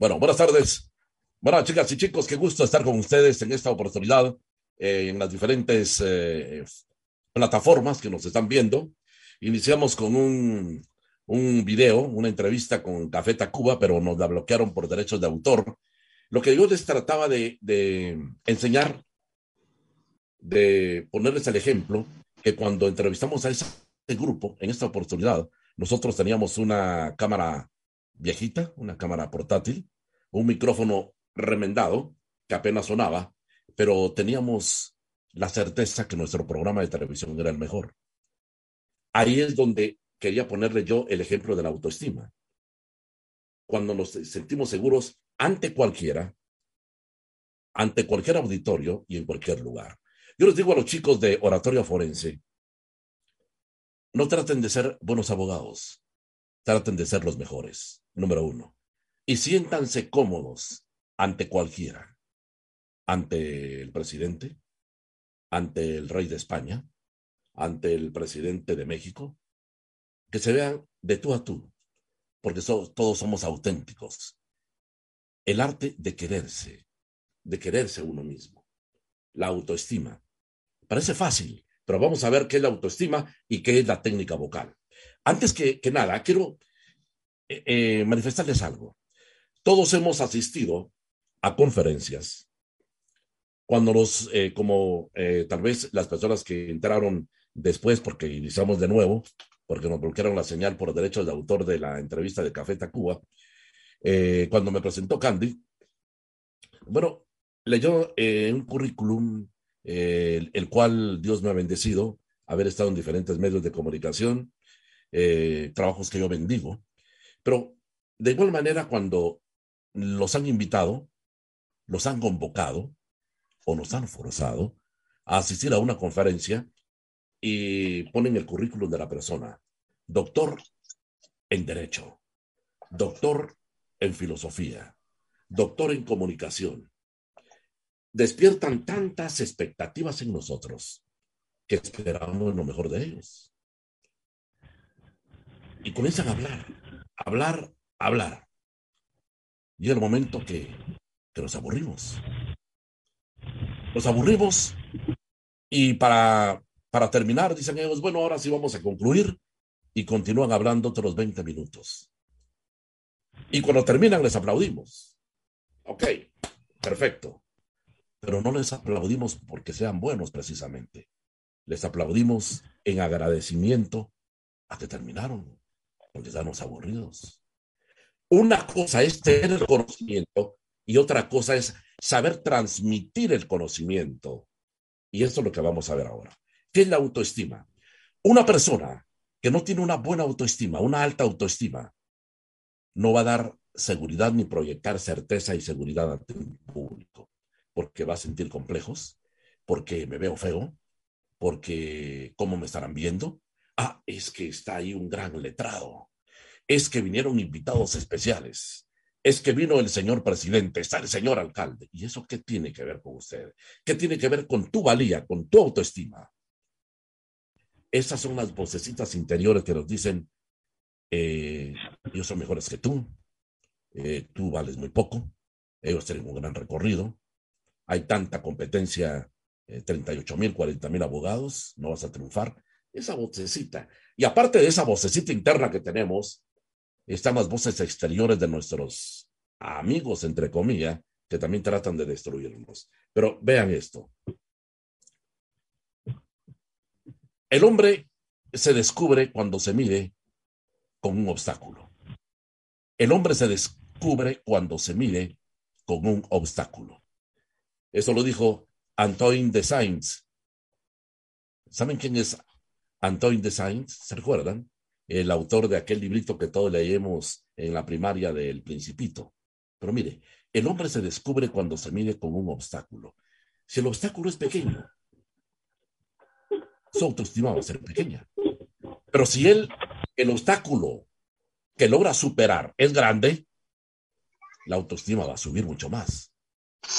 Bueno, buenas tardes. Bueno, chicas y chicos, qué gusto estar con ustedes en esta oportunidad eh, en las diferentes eh, plataformas que nos están viendo. Iniciamos con un, un video, una entrevista con Café Tacuba, pero nos la bloquearon por derechos de autor. Lo que yo les trataba de, de enseñar, de ponerles el ejemplo, que cuando entrevistamos a ese grupo, en esta oportunidad, nosotros teníamos una cámara viejita, una cámara portátil, un micrófono remendado que apenas sonaba, pero teníamos la certeza que nuestro programa de televisión era el mejor. Ahí es donde quería ponerle yo el ejemplo de la autoestima. Cuando nos sentimos seguros ante cualquiera, ante cualquier auditorio y en cualquier lugar. Yo les digo a los chicos de oratorio forense, no traten de ser buenos abogados, traten de ser los mejores, número uno. Y siéntanse cómodos ante cualquiera, ante el presidente, ante el rey de España, ante el presidente de México, que se vean de tú a tú, porque todos somos auténticos. El arte de quererse, de quererse uno mismo, la autoestima. Parece fácil, pero vamos a ver qué es la autoestima y qué es la técnica vocal. Antes que, nada, quiero eh, eh, manifestarles algo. Todos hemos asistido a conferencias cuando los, eh, como tal vez las personas que entraron después, porque iniciamos de nuevo, porque nos bloquearon la señal por derechos de autor de la entrevista de Café Tacuba, cuando me presentó Candy, bueno, leyó un currículum el cual Dios me ha bendecido, haber estado en diferentes medios de comunicación, eh, trabajos que yo bendigo, pero de igual manera cuando los han invitado, los han convocado o nos han forzado a asistir a una conferencia y ponen el currículum de la persona, doctor en derecho, doctor en filosofía, doctor en comunicación, despiertan tantas expectativas en nosotros que esperamos lo mejor de ellos. Y comienzan a hablar, hablar, hablar. Y el momento que, que nos aburrimos. Nos aburrimos y para, para terminar dicen ellos, bueno, ahora sí vamos a concluir y continúan hablando otros 20 minutos. Y cuando terminan les aplaudimos. Ok, perfecto pero no les aplaudimos porque sean buenos precisamente. Les aplaudimos en agradecimiento a que terminaron, estamos aburridos. Una cosa es tener el conocimiento y otra cosa es saber transmitir el conocimiento. Y esto es lo que vamos a ver ahora. ¿Qué es la autoestima? Una persona que no tiene una buena autoestima, una alta autoestima, no va a dar seguridad ni proyectar certeza y seguridad ante el público porque va a sentir complejos, porque me veo feo, porque cómo me estarán viendo. Ah, es que está ahí un gran letrado. Es que vinieron invitados especiales. Es que vino el señor presidente, está el señor alcalde. ¿Y eso qué tiene que ver con usted? ¿Qué tiene que ver con tu valía, con tu autoestima? Esas son las vocecitas interiores que nos dicen, eh, ellos son mejores que tú, eh, tú vales muy poco, ellos tienen un gran recorrido, hay tanta competencia, 38 eh, mil, 40 mil abogados, no vas a triunfar. Esa vocecita. Y aparte de esa vocecita interna que tenemos, están las voces exteriores de nuestros amigos, entre comillas, que también tratan de destruirnos. Pero vean esto. El hombre se descubre cuando se mide con un obstáculo. El hombre se descubre cuando se mide con un obstáculo. Eso lo dijo Antoine de Sainz. ¿Saben quién es Antoine de Sainz? ¿Se recuerdan? El autor de aquel librito que todos leemos en la primaria del Principito. Pero mire, el hombre se descubre cuando se mide con un obstáculo. Si el obstáculo es pequeño, su autoestima va a ser pequeña. Pero si el obstáculo que logra superar es grande, la autoestima va a subir mucho más.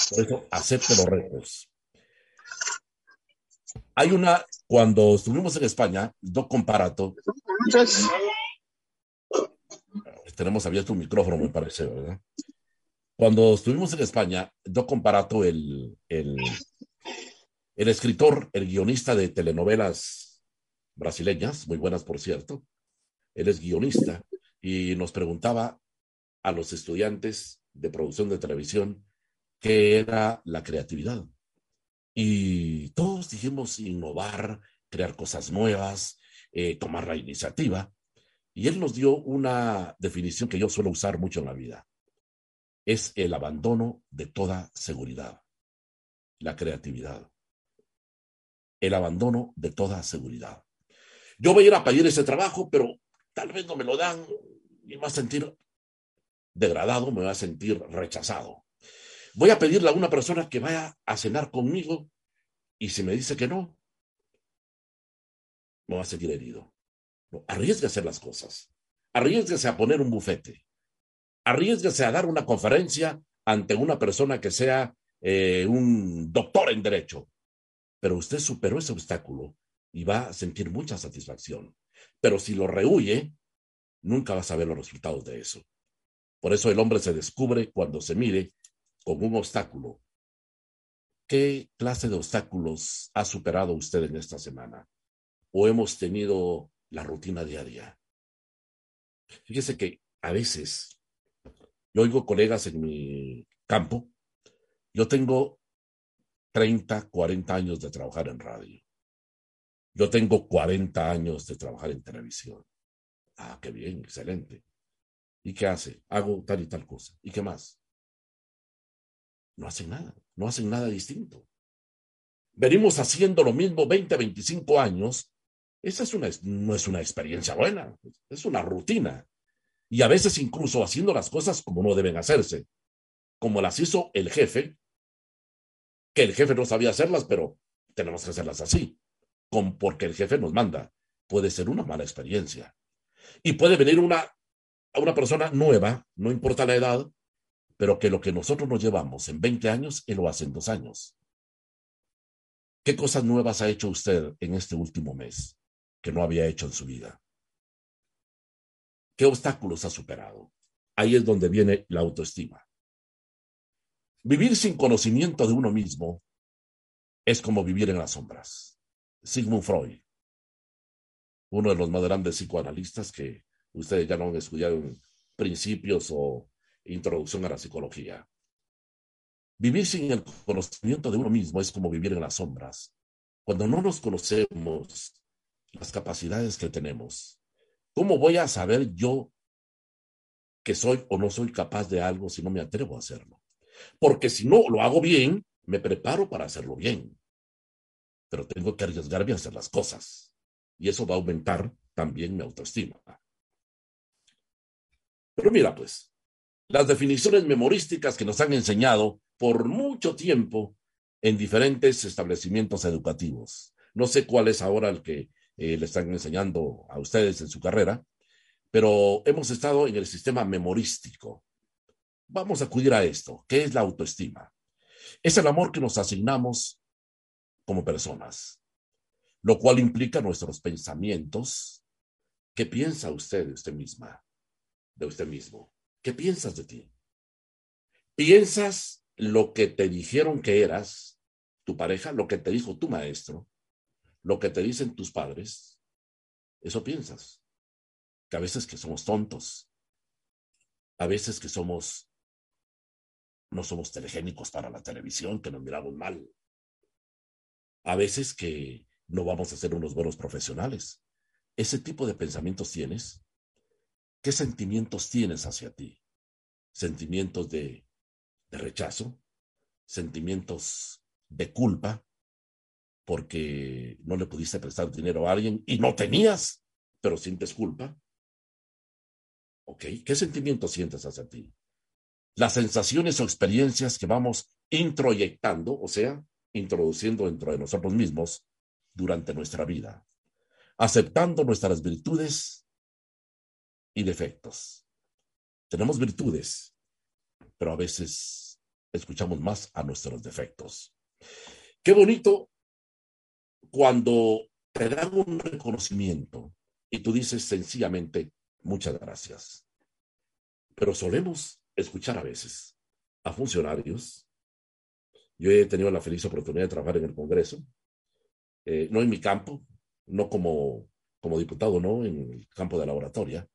Por eso acepte los retos. Hay una, cuando estuvimos en España, dos comparato. Tenemos abierto un micrófono, me parece, ¿verdad? Cuando estuvimos en España, yo comparato el, el, el escritor, el guionista de telenovelas brasileñas, muy buenas por cierto, él es guionista y nos preguntaba a los estudiantes de producción de televisión qué era la creatividad. Y todos dijimos innovar, crear cosas nuevas, eh, tomar la iniciativa. Y él nos dio una definición que yo suelo usar mucho en la vida. Es el abandono de toda seguridad, la creatividad. El abandono de toda seguridad. Yo voy a ir a pedir ese trabajo, pero tal vez no me lo dan y me va a sentir degradado, me va a sentir rechazado. Voy a pedirle a una persona que vaya a cenar conmigo y si me dice que no, me va a seguir herido. No, arriesgue a hacer las cosas. Arriesguese a poner un bufete. Arriesguese a dar una conferencia ante una persona que sea eh, un doctor en derecho. Pero usted superó ese obstáculo y va a sentir mucha satisfacción. Pero si lo rehuye, nunca va a saber los resultados de eso. Por eso el hombre se descubre cuando se mire con un obstáculo. ¿Qué clase de obstáculos ha superado usted en esta semana? ¿O hemos tenido la rutina diaria? Fíjese que a veces yo oigo colegas en mi campo, yo tengo 30, 40 años de trabajar en radio. Yo tengo 40 años de trabajar en televisión. Ah, qué bien, excelente. ¿Y qué hace? Hago tal y tal cosa. ¿Y qué más? No hacen nada, no hacen nada distinto. Venimos haciendo lo mismo 20, 25 años. Esa es una, no es una experiencia buena, es una rutina. Y a veces incluso haciendo las cosas como no deben hacerse, como las hizo el jefe, que el jefe no sabía hacerlas, pero tenemos que hacerlas así, con, porque el jefe nos manda. Puede ser una mala experiencia. Y puede venir una a una persona nueva, no importa la edad, pero que lo que nosotros nos llevamos en 20 años, él lo hace en dos años. ¿Qué cosas nuevas ha hecho usted en este último mes que no había hecho en su vida? ¿Qué obstáculos ha superado? Ahí es donde viene la autoestima. Vivir sin conocimiento de uno mismo es como vivir en las sombras. Sigmund Freud, uno de los más grandes psicoanalistas que ustedes ya no han estudiado principios o introducción a la psicología. Vivir sin el conocimiento de uno mismo es como vivir en las sombras. Cuando no nos conocemos las capacidades que tenemos, ¿cómo voy a saber yo que soy o no soy capaz de algo si no me atrevo a hacerlo? Porque si no lo hago bien, me preparo para hacerlo bien. Pero tengo que arriesgarme a hacer las cosas. Y eso va a aumentar también mi autoestima. Pero mira, pues, las definiciones memorísticas que nos han enseñado por mucho tiempo en diferentes establecimientos educativos. No sé cuál es ahora el que eh, le están enseñando a ustedes en su carrera, pero hemos estado en el sistema memorístico. Vamos a acudir a esto. ¿Qué es la autoestima? Es el amor que nos asignamos como personas, lo cual implica nuestros pensamientos. ¿Qué piensa usted de usted misma? de usted mismo? ¿Qué piensas de ti? ¿Piensas lo que te dijeron que eras tu pareja, lo que te dijo tu maestro, lo que te dicen tus padres? Eso piensas. Que a veces que somos tontos, a veces que somos, no somos telegénicos para la televisión, que nos miramos mal, a veces que no vamos a ser unos buenos profesionales. ¿Ese tipo de pensamientos tienes? ¿Qué sentimientos tienes hacia ti? ¿Sentimientos de, rechazo? ¿Sentimientos de culpa? Porque no le pudiste prestar dinero a alguien y no tenías, pero sientes culpa. ¿Ok? ¿Qué sentimientos sientes hacia ti? Las sensaciones o experiencias que vamos introyectando, o sea, introduciendo dentro de nosotros mismos durante nuestra vida, aceptando nuestras virtudes y defectos. Tenemos virtudes, pero a veces escuchamos más a nuestros defectos. Qué bonito cuando te dan un reconocimiento y tú dices sencillamente, muchas gracias. Pero solemos escuchar a veces, a funcionarios. Yo he tenido la feliz oportunidad de trabajar en el Congreso, eh, no en mi campo, no como, como diputado, no en el campo de la oratoria.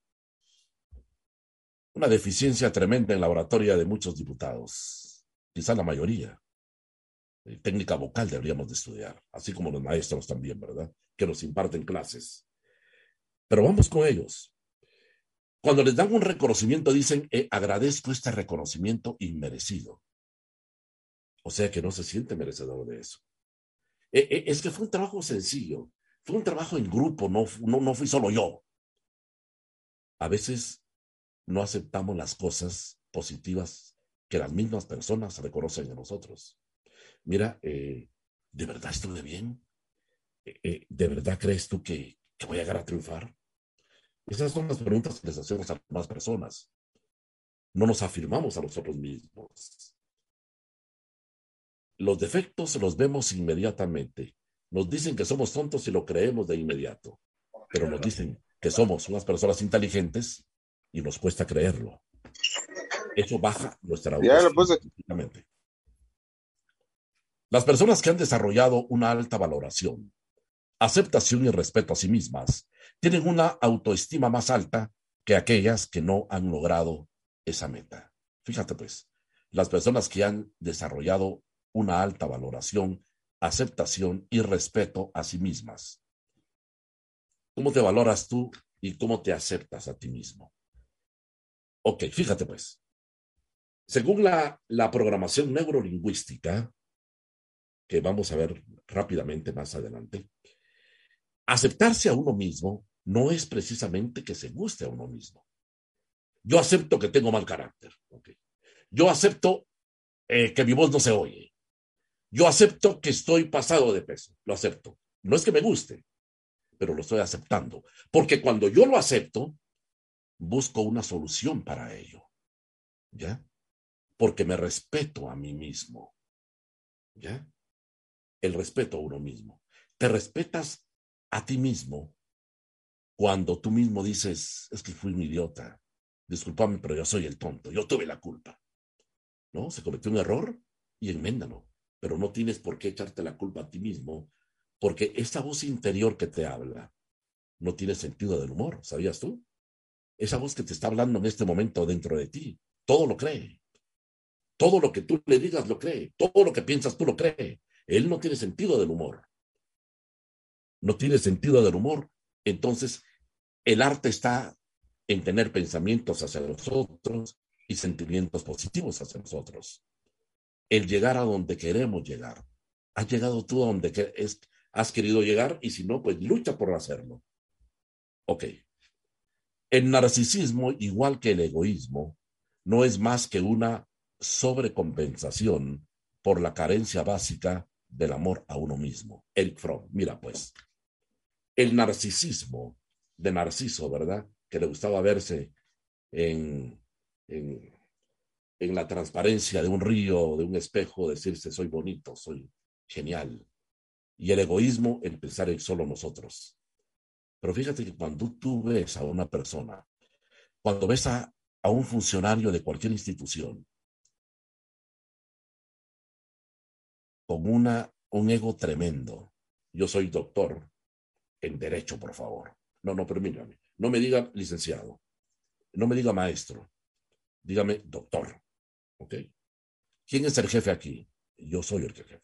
Una deficiencia tremenda en la oratoria de muchos diputados, quizá la mayoría. Eh, técnica vocal deberíamos de estudiar, así como los maestros también, ¿verdad? Que nos imparten clases. Pero vamos con ellos. Cuando les dan un reconocimiento, dicen, eh, agradezco este reconocimiento inmerecido. O sea que no se siente merecedor de eso. Eh, es que fue un trabajo sencillo, fue un trabajo en grupo, no, no, no fui solo yo. A veces no aceptamos las cosas positivas que las mismas personas reconocen en nosotros. Mira, ¿de verdad estuve bien? ¿De verdad crees tú que, voy a llegar a triunfar? Esas son las preguntas que les hacemos a más personas. No nos afirmamos a nosotros mismos. Los defectos los vemos inmediatamente. Nos dicen que somos tontos y lo creemos de inmediato. Pero nos dicen que somos unas personas inteligentes y nos cuesta creerlo. Eso baja nuestra autoestima. Las personas que han desarrollado una alta valoración, aceptación y respeto a sí mismas tienen una autoestima más alta que aquellas que no han logrado esa meta. Fíjate pues, las personas que han desarrollado una alta valoración, aceptación y respeto a sí mismas. ¿Cómo te valoras tú y cómo te aceptas a ti mismo? Ok, fíjate pues. Según la, la programación neurolingüística, que vamos a ver rápidamente más adelante, aceptarse a uno mismo no es precisamente que se guste a uno mismo. Yo acepto que tengo mal carácter. Yo acepto eh, que mi voz no se oye. Yo acepto que estoy pasado de peso. Lo acepto. No es que me guste, pero lo estoy aceptando. Porque cuando yo lo acepto, busco una solución para ello. ¿Ya? Porque me respeto a mí mismo. ¿Ya? El respeto a uno mismo. Te respetas a ti mismo cuando tú mismo dices, es que fui un idiota, discúlpame, pero yo soy el tonto, yo tuve la culpa. ¿No? Se cometió un error y enméndalo, pero no tienes por qué echarte la culpa a ti mismo, porque esa voz interior que te habla no tiene sentido del humor, ¿sabías tú? Esa voz que te está hablando en este momento dentro de ti, todo lo cree. Todo lo que tú le digas lo cree, todo lo que piensas tú lo cree. Él no tiene sentido del humor no tiene sentido del humor. Entonces, el arte está en tener pensamientos hacia nosotros y sentimientos positivos hacia nosotros. El llegar a donde queremos llegar. Has llegado tú a donde has querido llegar y si no, pues lucha por hacerlo. Ok. El narcisismo, igual que el egoísmo, no es más que una sobrecompensación por la carencia básica del amor a uno mismo. El Fromm, mira pues, el narcisismo de Narciso, ¿verdad? Que le gustaba verse en, en, la transparencia de un río, de un espejo, decirse soy bonito, soy genial. Y el egoísmo, el pensar en solo nosotros. Pero fíjate que cuando tú ves a una persona, cuando ves a, a un funcionario de cualquier institución, con una, un ego tremendo, yo soy doctor, en derecho, por favor. No, no, permítame. No me diga licenciado. No me diga maestro. Dígame doctor. ¿Ok? ¿Quién es el jefe aquí? Yo soy el jefe.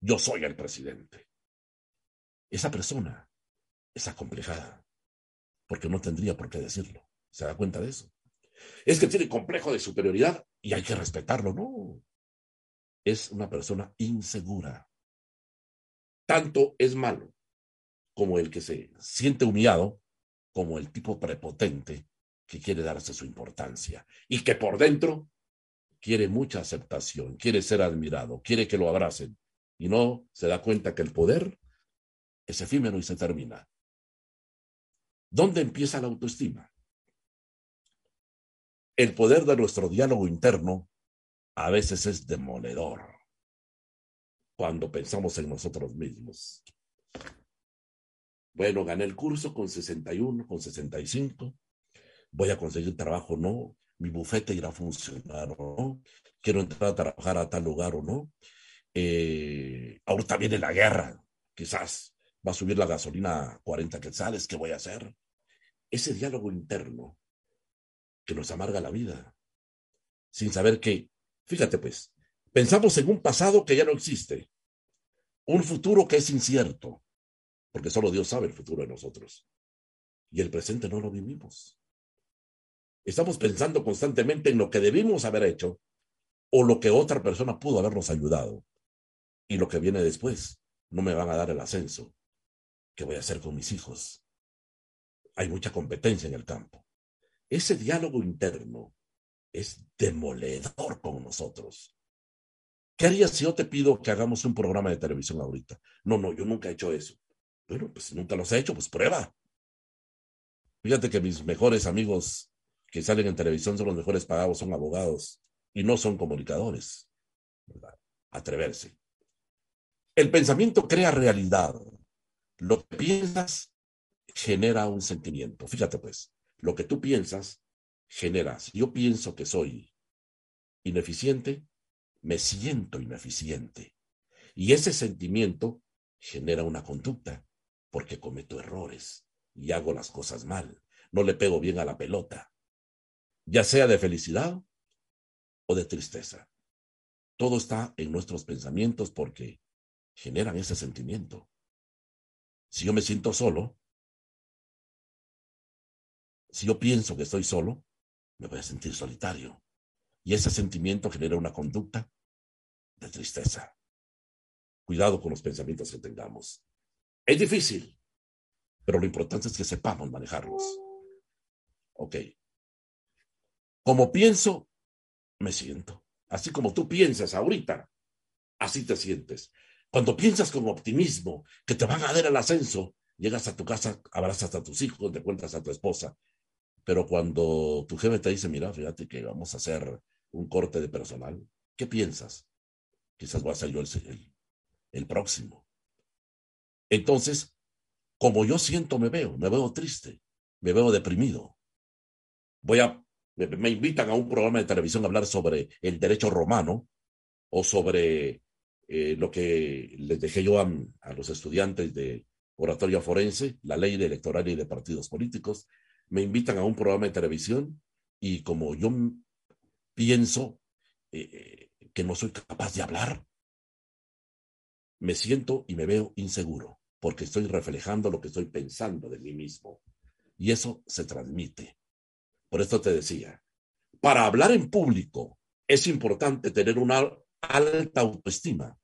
Yo soy el presidente. Esa persona es acomplejada, porque no tendría por qué decirlo. ¿Se da cuenta de eso? Es que tiene complejo de superioridad y hay que respetarlo. No. Es una persona insegura. Tanto es malo como el que se siente humillado, como el tipo prepotente que quiere darse su importancia y que por dentro quiere mucha aceptación, quiere ser admirado, quiere que lo abracen y no se da cuenta que el poder es efímero y se termina. ¿Dónde empieza la autoestima? El poder de nuestro diálogo interno a veces es demoledor cuando pensamos en nosotros mismos. Bueno, gané el curso con 61, con 65. Voy a conseguir trabajo, no. mi bufete irá a funcionar o no, quiero entrar a trabajar a tal lugar o no. Eh, ahorita viene la guerra, quizás va a subir la gasolina a 40 quetzales, ¿qué voy a hacer? Ese diálogo interno que nos amarga la vida, sin saber que, fíjate pues, pensamos en un pasado que ya no existe, un futuro que es incierto, porque solo Dios sabe el futuro de nosotros, y el presente no lo vivimos. Estamos pensando constantemente en lo que debimos haber hecho o lo que otra persona pudo habernos ayudado. Y lo que viene después, no me van a dar el ascenso. ¿Qué voy a hacer con mis hijos? Hay mucha competencia en el campo. Ese diálogo interno es demoledor con nosotros. ¿Qué harías si yo te pido que hagamos un programa de televisión ahorita? No, no, yo nunca he hecho eso. Bueno, pues nunca los he hecho, pues prueba. Fíjate que mis mejores amigos que salen en televisión son los mejores pagados, son abogados y no son comunicadores. Atreverse. El pensamiento crea realidad. Lo que piensas genera un sentimiento. Fíjate pues, lo que tú piensas genera. Yo pienso que soy ineficiente, me siento ineficiente. Y ese sentimiento genera una conducta, porque cometo errores y hago las cosas mal. No le pego bien a la pelota ya sea de felicidad o de tristeza. Todo está en nuestros pensamientos porque generan ese sentimiento. Si yo me siento solo, si yo pienso que estoy solo, me voy a sentir solitario. Y ese sentimiento genera una conducta de tristeza. Cuidado con los pensamientos que tengamos. Es difícil, pero lo importante es que sepamos manejarlos. Ok, como pienso, me siento. Así como tú piensas ahorita, así te sientes. Cuando piensas con optimismo que te van a dar el ascenso, llegas a tu casa, abrazas a tus hijos, te cuentas a tu esposa. Pero cuando tu jefe te dice, mira, fíjate que vamos a hacer un corte de personal, ¿qué piensas? Quizás voy a ser yo el, el próximo. Entonces, como yo siento, me veo, me veo triste, me veo deprimido. Voy a me, invitan a un programa de televisión a hablar sobre el derecho romano o sobre eh, lo que les dejé yo a, los estudiantes de oratoria forense, la ley electoral y de partidos políticos. Me invitan a un programa de televisión y como yo pienso eh, que no soy capaz de hablar, me siento y me veo inseguro porque estoy reflejando lo que estoy pensando de mí mismo. Y eso se transmite. Por esto te decía, para hablar en público es importante tener una alta autoestima,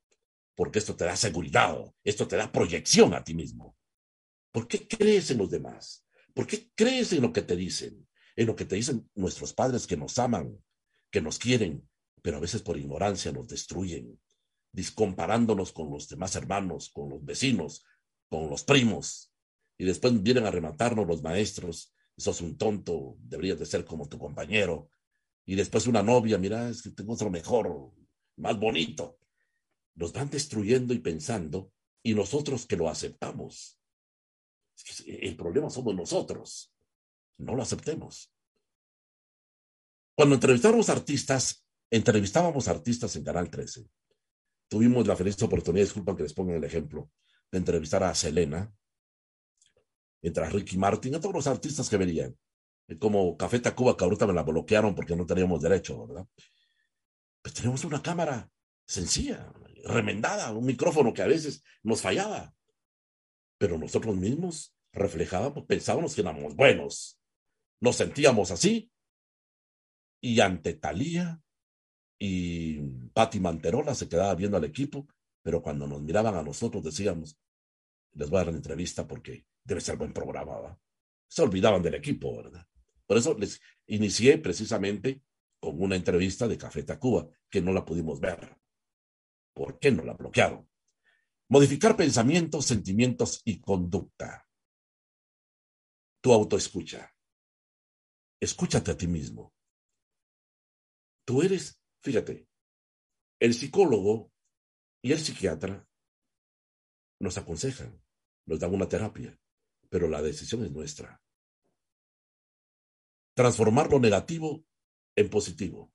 porque esto te da seguridad, esto te da proyección a ti mismo. ¿Por qué crees en los demás? ¿Por qué crees en lo que te dicen? En lo que te dicen nuestros padres que nos aman, que nos quieren, pero a veces por ignorancia nos destruyen, discomparándonos con los demás hermanos, con los vecinos, con los primos. Y después vienen a rematarnos los maestros sos un tonto, deberías de ser como tu compañero. Y después una novia, mira, es que tengo otro mejor, más bonito. Nos van destruyendo y pensando, y nosotros que lo aceptamos. el problema somos nosotros. No lo aceptemos. Cuando entrevistábamos artistas, entrevistábamos artistas en Canal 13. Tuvimos la feliz oportunidad, disculpan que les ponga el ejemplo, de entrevistar a Selena, entre Ricky Martin, a todos los artistas que venían. Como Café Tacuba, que ahorita me la bloquearon porque no teníamos derecho, ¿verdad? Pues tenemos una cámara sencilla, remendada, un micrófono que a veces nos fallaba. Pero nosotros mismos reflejábamos, pensábamos que éramos buenos. Nos sentíamos así. Y ante Talía y Patti Manterola se quedaba viendo al equipo, pero cuando nos miraban a nosotros decíamos, les voy a dar una entrevista porque debe ser buen programa. Se olvidaban del equipo, ¿verdad? Por eso les inicié precisamente una entrevista de Café Tacuba, que no la pudimos ver. ¿Por qué no la bloquearon? Modificar pensamientos, sentimientos y conducta. Tu autoescucha. Escúchate a ti mismo. Tú eres, fíjate, el psicólogo y el psiquiatra nos aconsejan, nos dan una terapia pero la decisión es nuestra. Transformar lo negativo en positivo.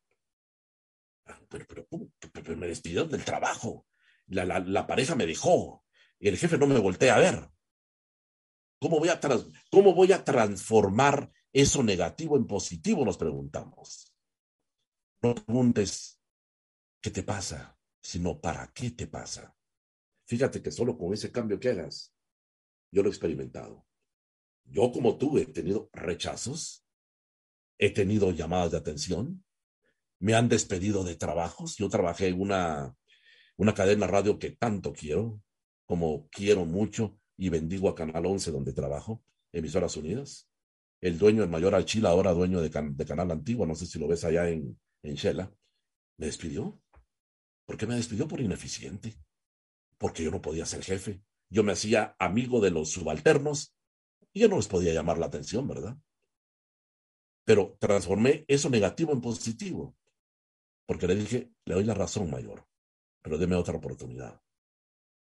Ah, pero, pero, me despidieron del trabajo. La, la, pareja me dejó. El jefe no me voltea a ver. ¿Cómo voy a, ¿Cómo voy a transformar eso negativo en positivo? Nos preguntamos. No preguntes qué te pasa, sino para qué te pasa. Fíjate que solo con ese cambio que hagas, yo lo he experimentado. Yo como tú he tenido rechazos, he tenido llamadas de atención, me han despedido de trabajos. Yo trabajé en una, una cadena radio que tanto quiero, como quiero mucho y bendigo a Canal 11 donde trabajo, Emisoras Unidas. El dueño, el mayor Alchila, ahora dueño de, de Canal Antiguo, no sé si lo ves allá en, en Shela, me despidió. ¿Por qué me despidió? Por ineficiente. Porque yo no podía ser jefe. Yo me hacía amigo de los subalternos y yo no les podía llamar la atención, ¿verdad? Pero transformé eso negativo en positivo. Porque le dije, le doy la razón, mayor, pero deme otra oportunidad.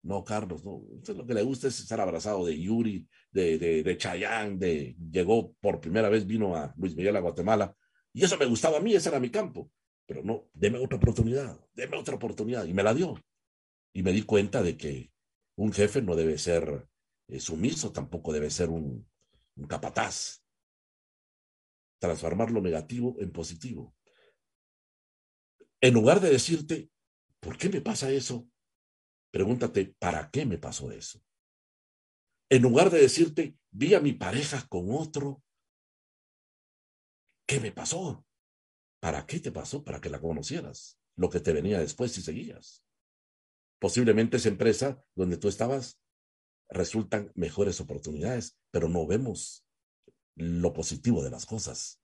No, Carlos, no. Usted lo que le gusta es estar abrazado de Yuri, de, de, de Chayán, de, llegó por primera vez, vino a Luis Miguel a Guatemala. Y eso me gustaba a mí, ese era mi campo. Pero no, deme otra oportunidad, deme otra oportunidad. Y me la dio. Y me di cuenta de que un jefe no debe ser eh, sumiso, tampoco debe ser un, un capataz. Transformar lo negativo en positivo. En lugar de decirte, ¿por qué me pasa eso? Pregúntate, ¿para qué me pasó eso? En lugar de decirte, vi a mi pareja con otro, ¿qué me pasó? ¿Para qué te pasó? Para que la conocieras, lo que te venía después si seguías. Posiblemente esa empresa donde tú estabas resultan mejores oportunidades, pero no vemos lo positivo de las cosas.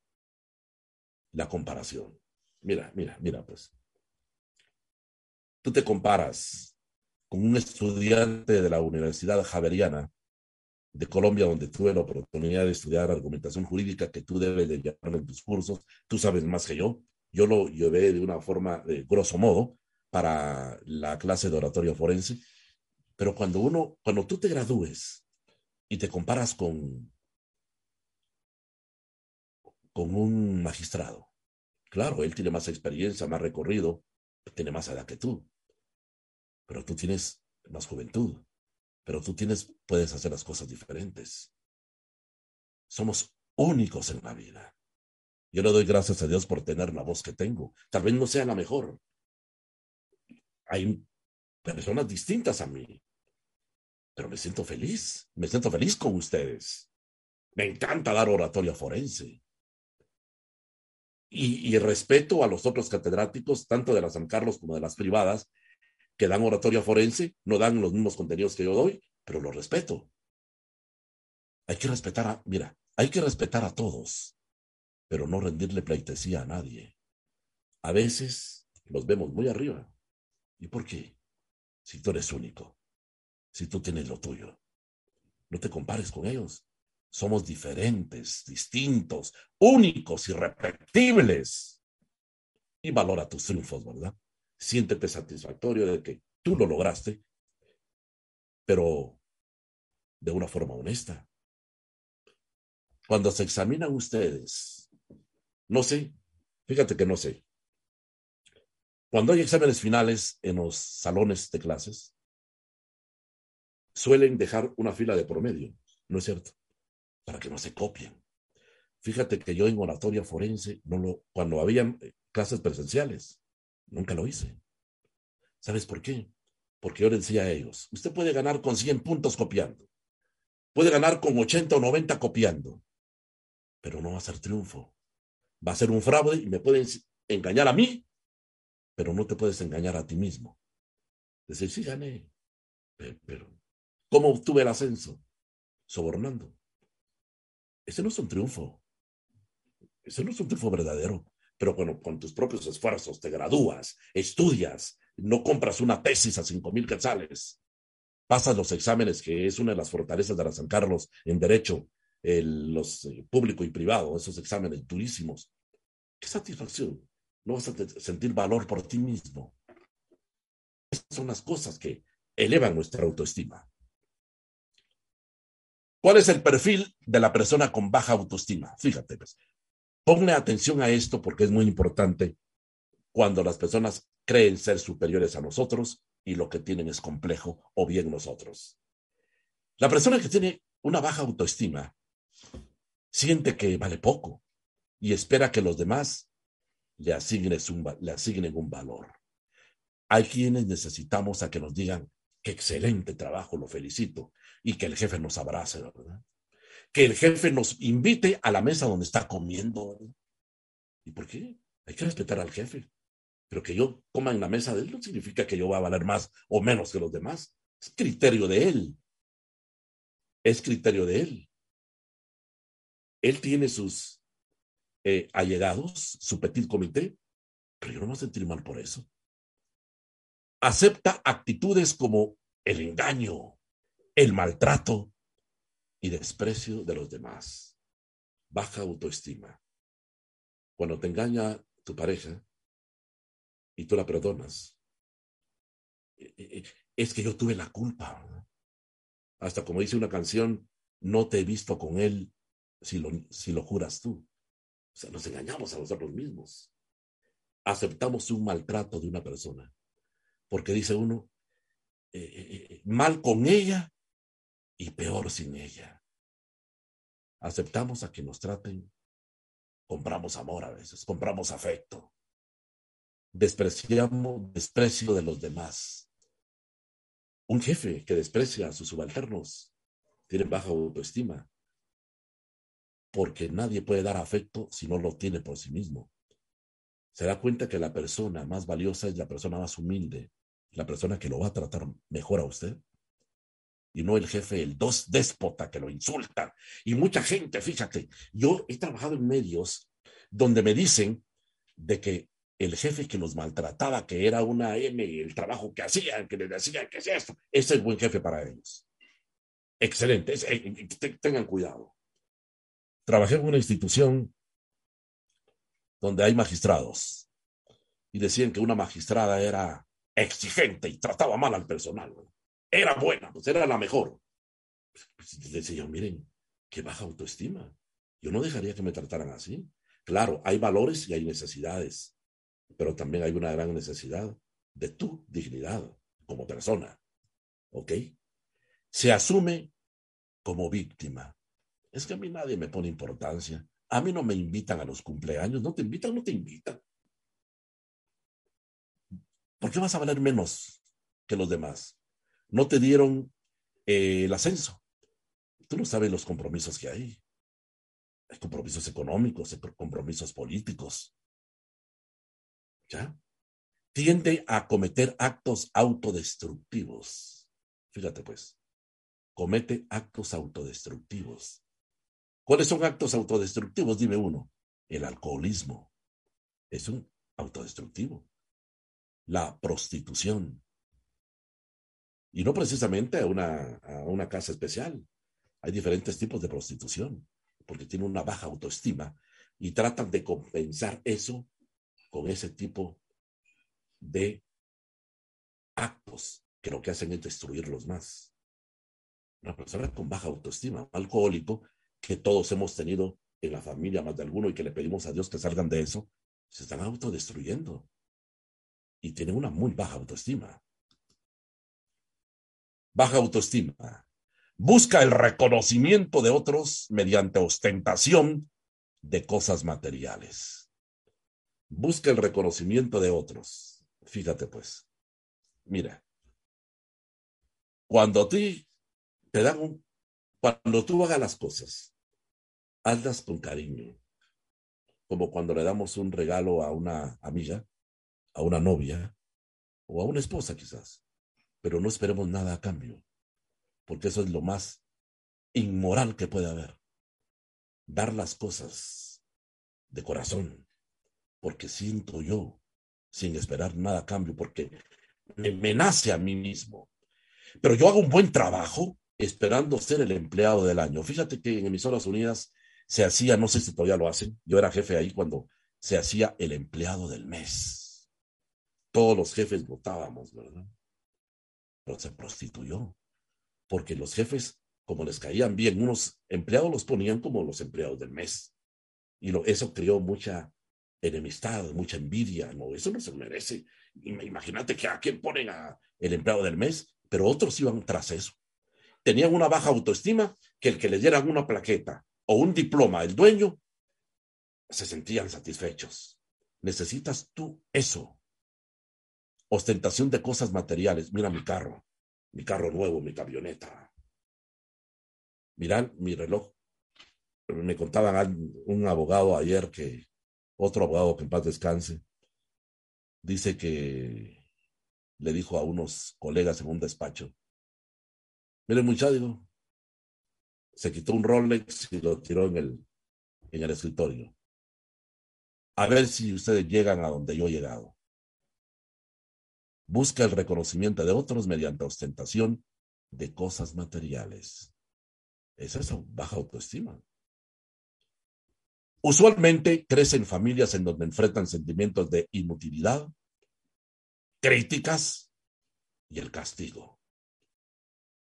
La comparación. Mira, mira, mira, pues. Tú te comparas con un estudiante de la Universidad Javeriana de Colombia, donde tuve la oportunidad de estudiar argumentación jurídica que tú debes de llevar en tus cursos. Tú sabes más que yo. Yo lo llevé de una forma, de grosso modo, para la clase de oratorio forense. Pero cuando uno, cuando tú te gradúes y te comparas con, con un magistrado, Claro, él tiene más experiencia, más recorrido, tiene más edad que tú. Pero tú tienes más juventud. Pero tú tienes, puedes hacer las cosas diferentes. Somos únicos en la vida. Yo le doy gracias a Dios por tener la voz que tengo. Tal vez no sea la mejor. Hay personas distintas a mí. Pero me siento feliz. Me siento feliz con ustedes. Me encanta dar oratoria forense y, respeto a los otros catedráticos, tanto de la San Carlos como de las privadas, que dan oratoria forense, no dan los mismos contenidos que yo doy, pero los respeto. Hay que respetar a, mira, hay que respetar a todos, pero no rendirle pleitesía a nadie. A veces los vemos muy arriba. ¿Y por qué? Si tú eres único, si tú tienes lo tuyo, no te compares con ellos. Somos diferentes, distintos, únicos, irrepetibles. Y valora tus triunfos, ¿verdad? Siéntete satisfactorio de que tú lo lograste, pero de una forma honesta. Cuando se examinan ustedes, no sé, fíjate que no sé. Cuando hay exámenes finales en los salones de clases, suelen dejar una fila de promedio, ¿no es cierto? Para que no se copien. Fíjate que yo en oratoria forense, no lo, cuando había eh, clases presenciales, nunca lo hice. ¿Sabes por qué? Porque yo les decía a ellos, usted puede ganar con 100 puntos copiando, puede ganar con 80 o 90 copiando, pero no va a ser triunfo. Va a ser un fraude y me pueden engañar a mí, pero no te puedes engañar a ti mismo. Decir, sí, gané, pero ¿cómo obtuve el ascenso? Sobornando. Ese no es un triunfo. Ese no es un triunfo verdadero. Pero cuando con tus propios esfuerzos te gradúas, estudias, no compras una tesis a cinco mil quetzales, pasas los exámenes, que es una de las fortalezas de la San Carlos en derecho, los eh, público y privado, esos exámenes durísimos. Qué satisfacción. No vas a sentir valor por ti mismo. Esas son las cosas que elevan nuestra autoestima. ¿Cuál es el perfil de la persona con baja autoestima? Fíjate, pues, Ponle atención a esto porque es muy importante cuando las personas creen ser superiores a nosotros y lo que tienen es complejo o bien nosotros. La persona que tiene una baja autoestima siente que vale poco y espera que los demás le asignen un, le asignen un valor. Hay quienes necesitamos a que nos digan, excelente trabajo, lo felicito, y que el jefe nos abrace, ¿verdad? Que el jefe nos invite a la mesa donde está comiendo. ¿Y por qué? Hay que respetar al jefe. Pero que yo coma en la mesa de él no significa que yo va a valer más o menos que los demás. Es criterio de él. Es criterio de él. Él tiene sus eh, allegados, su petit comité, pero yo no me voy a sentir mal por eso. Acepta actitudes como el engaño, el maltrato y desprecio de los demás. Baja autoestima. Cuando te engaña tu pareja, y tú la perdonas. E, e, e, es que yo tuve la culpa. Hasta como dice una canción, no te he visto con él si lo, si lo juras tú. O sea, nos engañamos a nosotros mismos. Aceptamos un maltrato de una persona. Porque dice uno, eh, eh, eh, mal con ella y peor sin ella. Aceptamos a que nos traten. Compramos amor a veces, compramos afecto despreciamos desprecio de los demás. Un jefe que desprecia a sus subalternos tiene baja autoestima, porque nadie puede dar afecto si no lo tiene por sí mismo. Se da cuenta que la persona más valiosa es la persona más humilde, la persona que lo va a tratar mejor a usted. Y no el jefe, el dos déspota que lo insulta. Y mucha gente, fíjate, yo he trabajado en medios donde me dicen de que el jefe que los maltrataba, que era una M, el trabajo que hacían, que les decían que es esto, ese es buen jefe para ellos. Excelente, eh, tengan cuidado. Trabajé en una institución donde hay magistrados y decían que una magistrada era exigente y trataba mal al personal. Era buena, pues era la mejor. Pues, decía miren, qué baja autoestima. Yo no dejaría que me trataran así. Claro, hay valores y hay necesidades pero también hay una gran necesidad de tu dignidad como persona. ¿Ok? Se asume como víctima. Es que a mí nadie me pone importancia. A mí no me invitan a los cumpleaños. No te invitan, no te invitan. ¿Por qué vas a valer menos que los demás? No te dieron eh, el ascenso. Tú no sabes los compromisos que hay. Hay compromisos económicos, hay compromisos políticos, ¿ya? Tiende a cometer actos autodestructivos. Fíjate pues, comete actos autodestructivos. ¿Cuáles son actos autodestructivos? Dime uno. El alcoholismo es un autodestructivo. La prostitución. Y no precisamente a una, a una casa especial. Hay diferentes tipos de prostitución, porque tiene una baja autoestima y tratan de compensar eso con ese tipo de actos que lo que hacen es destruirlos más. Una persona con baja autoestima, alcohólico, que todos hemos tenido en la familia, más de alguno, y que le pedimos a Dios que salgan de eso, se están autodestruyendo y tienen una muy baja autoestima. Baja autoestima. Busca el reconocimiento de otros mediante ostentación de cosas materiales busca el reconocimiento de otros. Fíjate pues, mira, cuando a ti te dan cuando tú hagas las cosas, hazlas con cariño, como cuando le damos un regalo a una amiga, a una novia o a una esposa quizás, pero no esperemos nada a cambio, porque eso es lo más inmoral que puede haber. Dar las cosas de corazón, porque siento yo, sin esperar nada a cambio, porque me, nace a mí mismo. Pero yo hago un buen trabajo esperando ser el empleado del año. Fíjate que en Emisoras Unidas se hacía, no sé si todavía lo hacen, yo era jefe ahí cuando se hacía el empleado del mes. Todos los jefes votábamos, ¿verdad? Pero se prostituyó, porque los jefes, como les caían bien, unos empleados los ponían como los empleados del mes. Y lo, eso creó mucha enemistad, mucha envidia. No, eso no se merece. Imagínate que a quién ponen a el empleado del mes, pero otros iban tras eso. Tenían una baja autoestima que el que le dieran una plaqueta o un diploma el dueño, se sentían satisfechos. Necesitas tú eso. Ostentación de cosas materiales. Mira mi carro, mi carro nuevo, mi camioneta. Mira mi reloj. Me contaban un abogado ayer que, otro abogado que en paz descanse, dice que le dijo a unos colegas en un despacho, miren muchacho, se quitó un Rolex y lo tiró en el, en el escritorio. A ver si ustedes llegan a donde yo he llegado. Busca el reconocimiento de otros mediante ostentación de cosas materiales. Es eso, baja autoestima. Usualmente crece en familias en donde enfrentan sentimientos de inutilidad, críticas y el castigo.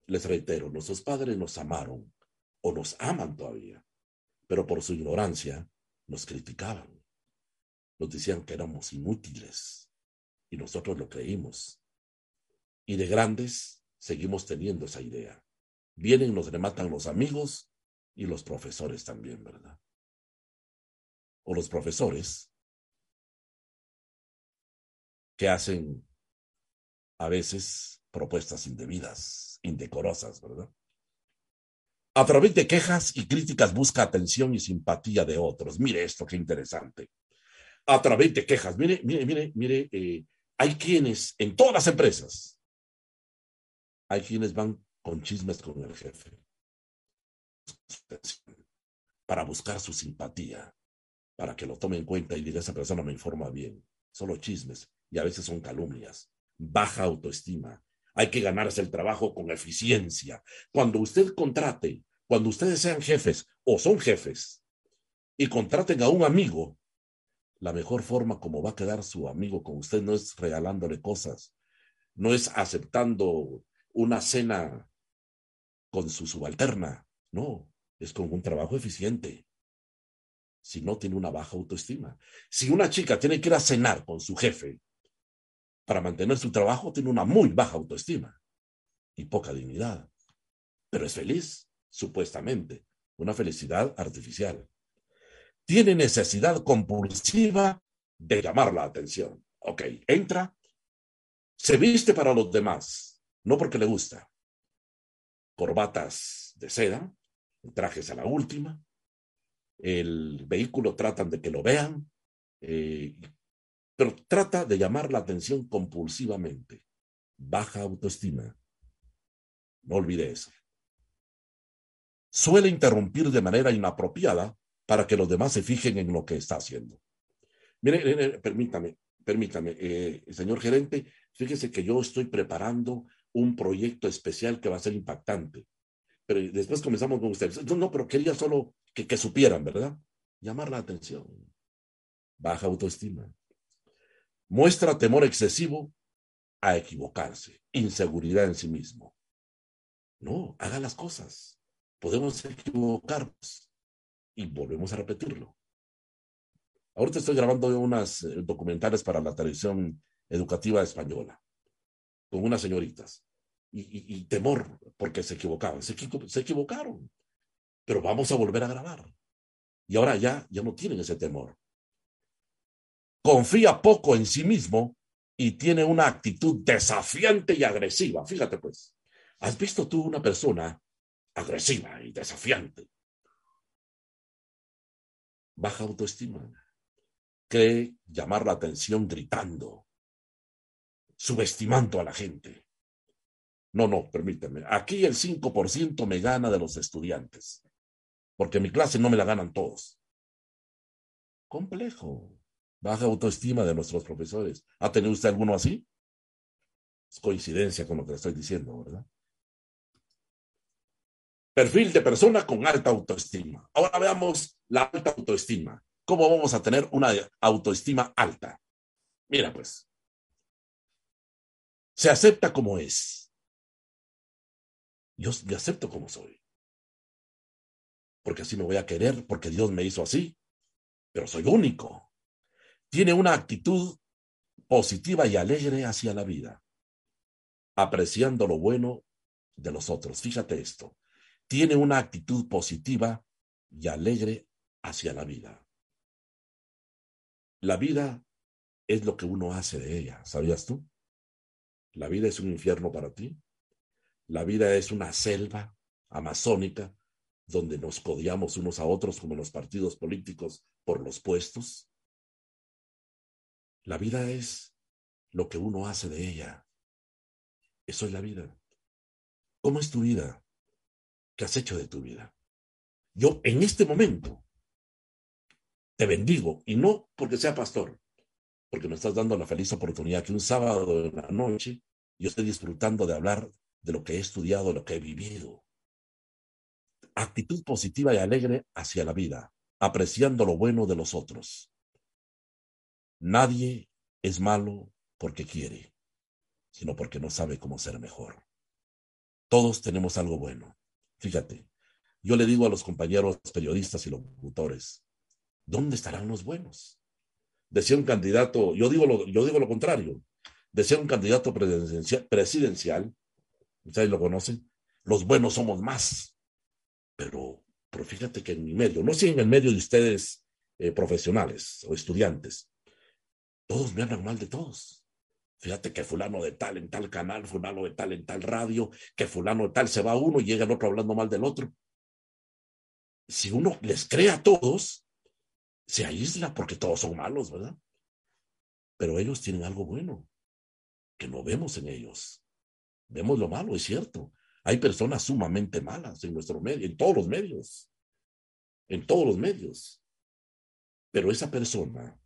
Les reitero, nuestros padres nos amaron o nos aman todavía, pero por su ignorancia nos criticaban. Nos decían que éramos inútiles y nosotros lo creímos. Y de grandes seguimos teniendo esa idea. Vienen, nos rematan los amigos y los profesores también, ¿verdad? O los profesores que hacen a veces propuestas indebidas, indecorosas, ¿verdad? A través de quejas y críticas busca atención y simpatía de otros. Mire esto, qué interesante. A través de quejas, mire, mire, mire, mire, eh, hay quienes en todas las empresas, hay quienes van con chismes con el jefe para buscar su simpatía, para que lo tome en cuenta y diga esa persona me informa bien. Solo chismes y a veces son calumnias. Baja autoestima, hay que ganarse el trabajo con eficiencia. Cuando usted contrate, cuando ustedes sean jefes o son jefes y contraten a un amigo, la mejor forma como va a quedar su amigo con usted no es regalándole cosas, no es aceptando una cena con su subalterna, no, es con un trabajo eficiente. Si no tiene una baja autoestima. Si una chica tiene que ir a cenar con su jefe para mantener su trabajo tiene una muy baja autoestima y poca dignidad, pero es feliz, supuestamente, una felicidad artificial. Tiene necesidad compulsiva de llamar la atención. Ok, entra, se viste para los demás, no porque le gusta. Corbatas de seda, trajes a la última, el vehículo tratan de que lo vean, eh, pero trata de llamar la atención compulsivamente. Baja autoestima. No olvide eso. Suele interrumpir de manera inapropiada para que los demás se fijen en lo que está haciendo. Mire, permítame, permítame, eh, señor gerente, fíjese que yo estoy preparando un proyecto especial que va a ser impactante. Pero después comenzamos con ustedes. No, pero quería solo que, que supieran, ¿verdad? Llamar la atención. Baja autoestima. Muestra temor excesivo a equivocarse, inseguridad en sí mismo. No, haga las cosas. Podemos equivocarnos y volvemos a repetirlo. Ahorita estoy grabando unas eh, documentales para la televisión educativa española con unas señoritas y, temor porque se equivocaban. Se, se equivocaron, pero vamos a volver a grabar. Y ahora ya, ya no tienen ese temor confía poco en sí mismo y tiene una actitud desafiante y agresiva. Fíjate pues, ¿has visto tú una persona agresiva y desafiante? Baja autoestima. Cree llamar la atención gritando, subestimando a la gente. No, no, permíteme. Aquí el 5% me gana de los estudiantes, porque mi clase no me la ganan todos. Complejo baja autoestima de nuestros profesores. ¿Ha tenido usted alguno así? Es coincidencia con lo que le estoy diciendo, ¿verdad? Perfil de persona con alta autoestima. Ahora veamos la alta autoestima. ¿Cómo vamos a tener una autoestima alta? Mira, pues, se acepta como es. Yo me acepto como soy. Porque así me voy a querer, porque Dios me hizo así. pero soy único. Tiene una actitud positiva y alegre hacia la vida, apreciando lo bueno de los otros. Fíjate esto. Tiene una actitud positiva y alegre hacia la vida. La vida es lo que uno hace de ella, ¿sabías tú? La vida es un infierno para ti. La vida es una selva amazónica donde nos codiamos unos a otros como los partidos políticos por los puestos. La vida es lo que uno hace de ella. Eso es la vida. ¿Cómo es tu vida? ¿Qué has hecho de tu vida? Yo en este momento te bendigo y no porque sea pastor, porque me estás dando la feliz oportunidad que un sábado en la noche yo esté disfrutando de hablar de lo que he estudiado, de lo que he vivido. Actitud positiva y alegre hacia la vida, apreciando lo bueno de los otros. Nadie es malo porque quiere, sino porque no sabe cómo ser mejor. Todos tenemos algo bueno. Fíjate, yo le digo a los compañeros periodistas y locutores, ¿dónde estarán los buenos? Decía un candidato, yo digo lo, yo digo lo contrario, decía un candidato presidencial, ustedes lo conocen, los buenos somos más. Pero, pero fíjate que en mi medio, no sé en el medio de ustedes eh, profesionales o estudiantes, todos me hablan mal de todos. Fíjate que fulano de tal en tal canal, fulano de tal en tal radio, que fulano de tal se va uno y llega el otro hablando mal del otro. Si uno les cree a todos, se aísla porque todos son malos, ¿verdad? Pero ellos tienen algo bueno que no vemos en ellos. Vemos lo malo, es cierto. Hay personas sumamente malas en nuestro medio, en todos los medios, en todos los medios. Pero esa persona,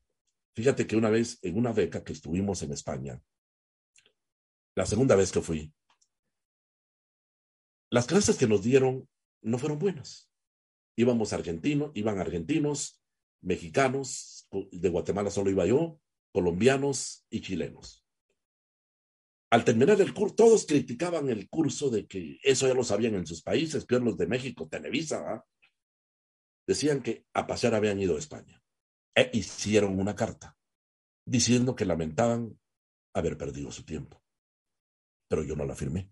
fíjate que una vez en una beca que estuvimos en España, la segunda vez que fui, las clases que nos dieron no fueron buenas. Íbamos argentinos, iban argentinos, mexicanos, de Guatemala solo iba yo, colombianos y chilenos. Al terminar el curso, todos criticaban el curso de que eso ya lo sabían en sus países, peor los de México, Televisa, decían que a pasear habían ido a España. E hicieron una carta diciendo que lamentaban haber perdido su tiempo. Pero yo no la firmé.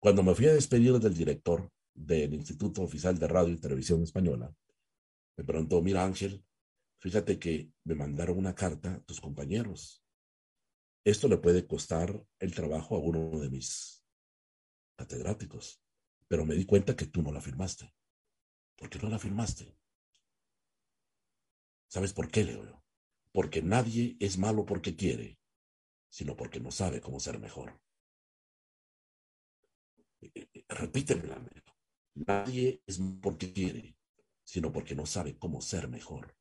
Cuando me fui a despedir del director del Instituto Oficial de Radio y Televisión Española, me preguntó, mira Ángel, fíjate que me mandaron una carta a tus compañeros esto le puede costar el trabajo a uno de mis catedráticos, pero me di cuenta que tú no la firmaste. ¿Por qué no la firmaste? ¿Sabes por qué, Leo? Porque nadie es malo porque quiere, sino porque no sabe cómo ser mejor. Eh, eh, repítemela, Nadie es porque quiere, sino porque no sabe cómo ser mejor.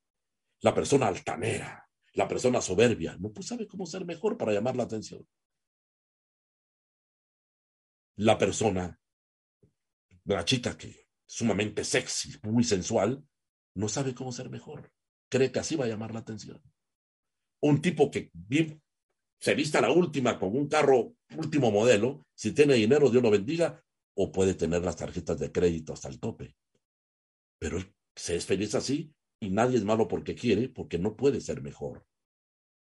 La persona altanera, la persona soberbia no pues sabe cómo ser mejor para llamar la atención. La persona, la chica que sumamente sexy, muy sensual, no sabe cómo ser mejor. Cree que así va a llamar la atención. Un tipo que se vista la última con un carro último modelo, si tiene dinero, Dios lo bendiga, o puede tener las tarjetas de crédito hasta el tope. Pero se es feliz así y nadie es malo porque quiere, porque no puede ser mejor.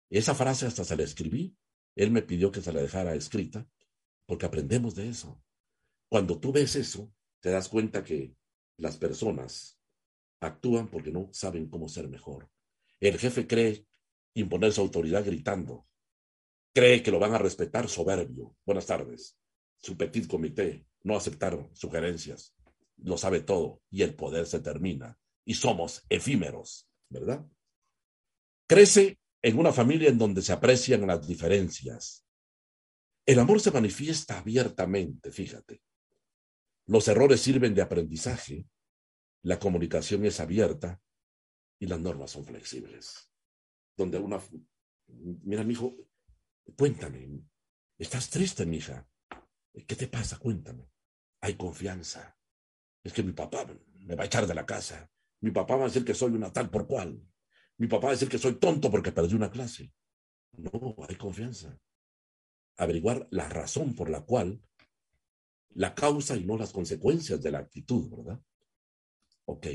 Esa frase hasta se la escribí. Él me pidió que se la dejara escrita, porque aprendemos de eso. Cuando tú ves eso, te das cuenta que las personas actúan porque no saben cómo ser mejor. El jefe cree imponer su autoridad gritando. Cree que lo van a respetar soberbio. Buenas tardes. Su petit comité no aceptaron sugerencias. Lo sabe todo y el poder se termina y somos efímeros, ¿verdad? Crece en una familia en donde se aprecian las diferencias. El amor se manifiesta abiertamente, fíjate. Los errores sirven de aprendizaje, la comunicación es abierta y las normas son flexibles. Donde una... Mira, mi hijo, cuéntame, estás triste, mi hija. ¿Qué te pasa? Cuéntame. Hay confianza. Es que mi papá me va a echar de la casa. Mi papá va a decir que soy una tal por cual. Mi papá va a decir que soy tonto porque perdí una clase. No, hay confianza. Averiguar la razón por la cual, la causa y no las consecuencias de la actitud, ¿verdad? Ok.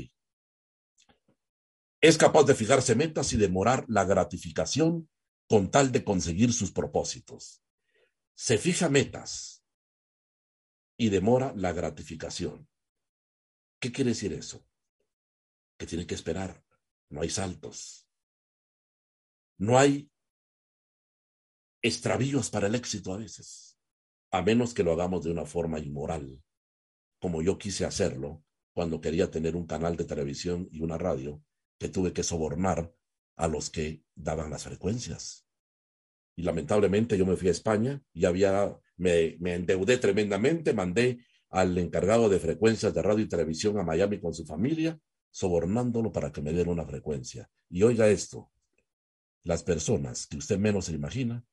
Es capaz de fijarse metas y demorar la gratificación con tal de conseguir sus propósitos. Se fija metas y demora la gratificación. ¿Qué quiere decir eso? Que tiene que esperar. No hay saltos. No hay extravíos para el éxito a veces, a menos que lo hagamos de una forma inmoral, como yo quise hacerlo cuando quería tener un canal de televisión y una radio, que tuve que sobornar a los que daban las frecuencias. Y lamentablemente yo me fui a España y había, me, me endeudé tremendamente, mandé al encargado de frecuencias de radio y televisión a Miami con su familia, sobornándolo para que me diera una frecuencia. Y oiga esto, las personas que usted menos se imagina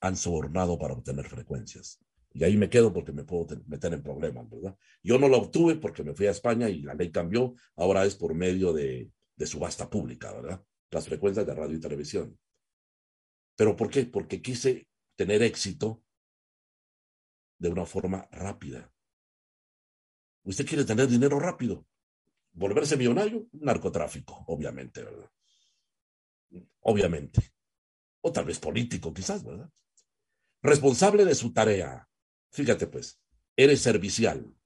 han sobornado para obtener frecuencias. Y ahí me quedo porque me puedo meter en problemas, ¿verdad? Yo no lo obtuve porque me fui a España y la ley cambió. Ahora es por medio de, de subasta pública, ¿verdad? Las frecuencias de radio y televisión. ¿Pero por qué? Porque quise tener éxito de una forma rápida. Usted quiere tener dinero rápido, volverse millonario, narcotráfico, obviamente, ¿verdad? Obviamente. O tal vez político, quizás, ¿verdad? Responsable de su tarea. Fíjate pues, eres servicial,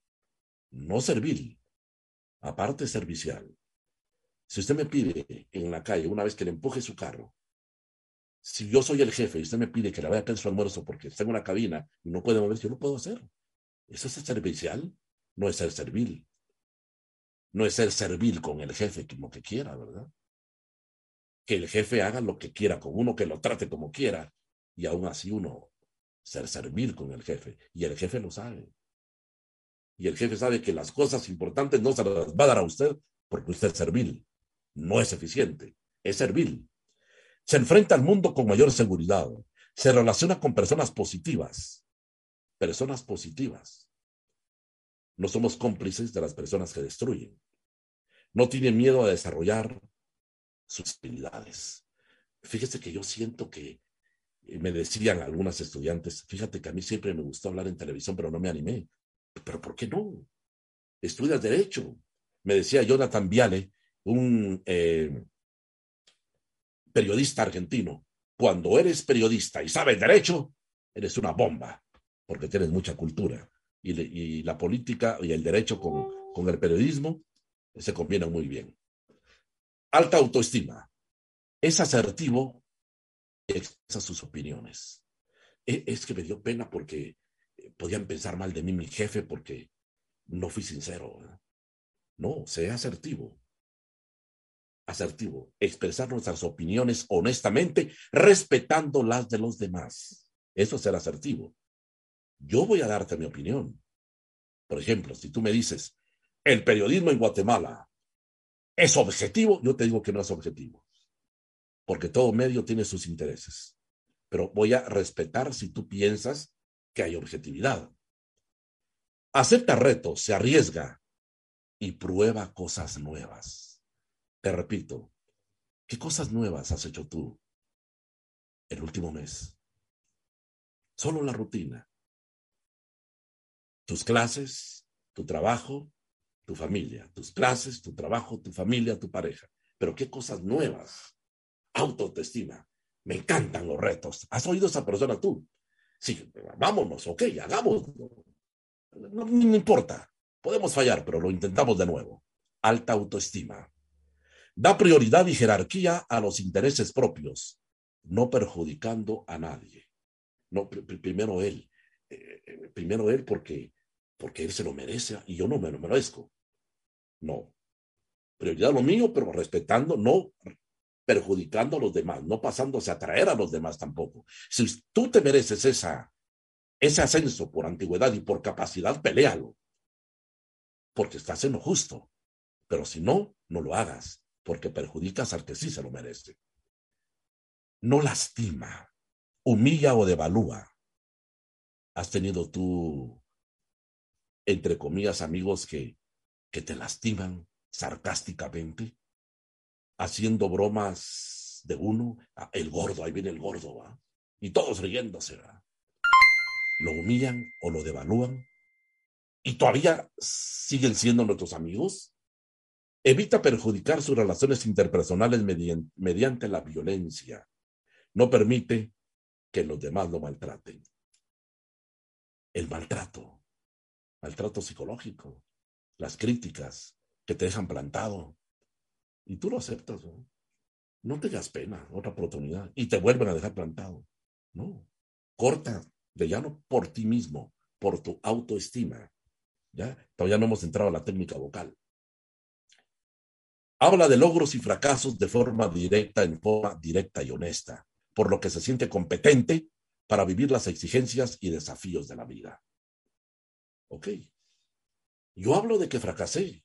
no servil, aparte servicial. Si usted me pide en la calle, una vez que le empuje su carro, si yo soy el jefe y usted me pide que le vaya a su almuerzo porque está en una cabina y no puede moverse, yo lo puedo hacer. ¿Eso es servicial? No es ser servil. No es ser servil con el jefe como que quiera, ¿verdad? Que el jefe haga lo que quiera con uno, que lo trate como quiera, y aún así uno ser servil con el jefe. Y el jefe lo sabe. Y el jefe sabe que las cosas importantes no se las va a dar a usted porque usted es servil. No es eficiente, es servil. Se enfrenta al mundo con mayor seguridad. Se relaciona con personas positivas. Personas positivas. No somos cómplices de las personas que destruyen. No tiene miedo a desarrollar sus habilidades. Fíjese que yo siento que me decían algunas estudiantes, fíjate que a mí siempre me gustó hablar en televisión, pero no me animé. ¿Pero por qué no? Estudias derecho. Me decía Jonathan Viale, un eh, periodista argentino, cuando eres periodista y sabes derecho, eres una bomba, porque tienes mucha cultura. Y, la política y el derecho con, con el periodismo se combinan muy bien. Alta autoestima. Es asertivo expresa sus opiniones. E, es que me dio pena porque eh, podían pensar mal de mí mi jefe porque no fui sincero. No, sea asertivo. Asertivo. Expresar nuestras opiniones honestamente, respetando las de los demás. Eso es ser asertivo. Yo voy a darte mi opinión. Por ejemplo, si tú me dices, el periodismo en Guatemala es objetivo, yo te digo que no es objetivo porque todo medio tiene sus intereses. Pero voy a respetar si tú piensas que hay objetividad. Acepta retos, se arriesga y prueba cosas nuevas. Te repito, ¿qué cosas nuevas has hecho tú el último mes? Solo la rutina. Tus clases, tu trabajo, tu familia. Tus clases, tu trabajo, tu familia, tu pareja. Pero ¿qué cosas nuevas autoestima. Me encantan los retos. ¿Has oído esa persona tú? Sí, vámonos, ok, hagámoslo. No, no importa. Podemos fallar, pero lo intentamos de nuevo. Alta autoestima. Da prioridad y jerarquía a los intereses propios, no perjudicando a nadie. No, primero él. Eh, eh, primero él porque, porque él se lo merece y yo no me lo merezco. No. Prioridad lo mío, pero respetando, no perjudicando a los demás, no pasándose a atraer a los demás tampoco. Si tú te mereces esa, ese ascenso por antigüedad y por capacidad, pelealo, porque estás en lo justo. Pero si no, no lo hagas, porque perjudicas al que sí se lo merece. No lastima, humilla o devalúa. ¿Has tenido tú, entre comillas, amigos que, que te lastiman sarcásticamente? haciendo bromas de uno, ah, el gordo, ahí viene el gordo, ¿va? Y todos riéndose. Lo humillan o lo devalúan y todavía siguen siendo nuestros amigos. Evita perjudicar sus relaciones interpersonales mediante la violencia. No permite que los demás lo maltraten. El maltrato, maltrato psicológico, las críticas que te dejan plantado. Y tú lo aceptas. ¿no? no tengas pena, otra oportunidad. Y te vuelven a dejar plantado. No. Corta de llano por ti mismo, por tu autoestima. ¿Ya? Todavía no hemos entrado a la técnica vocal. Habla de logros y fracasos de forma directa, en forma directa y honesta, por lo que se siente competente para vivir las exigencias y desafíos de la vida. Ok. Yo hablo de que fracasé,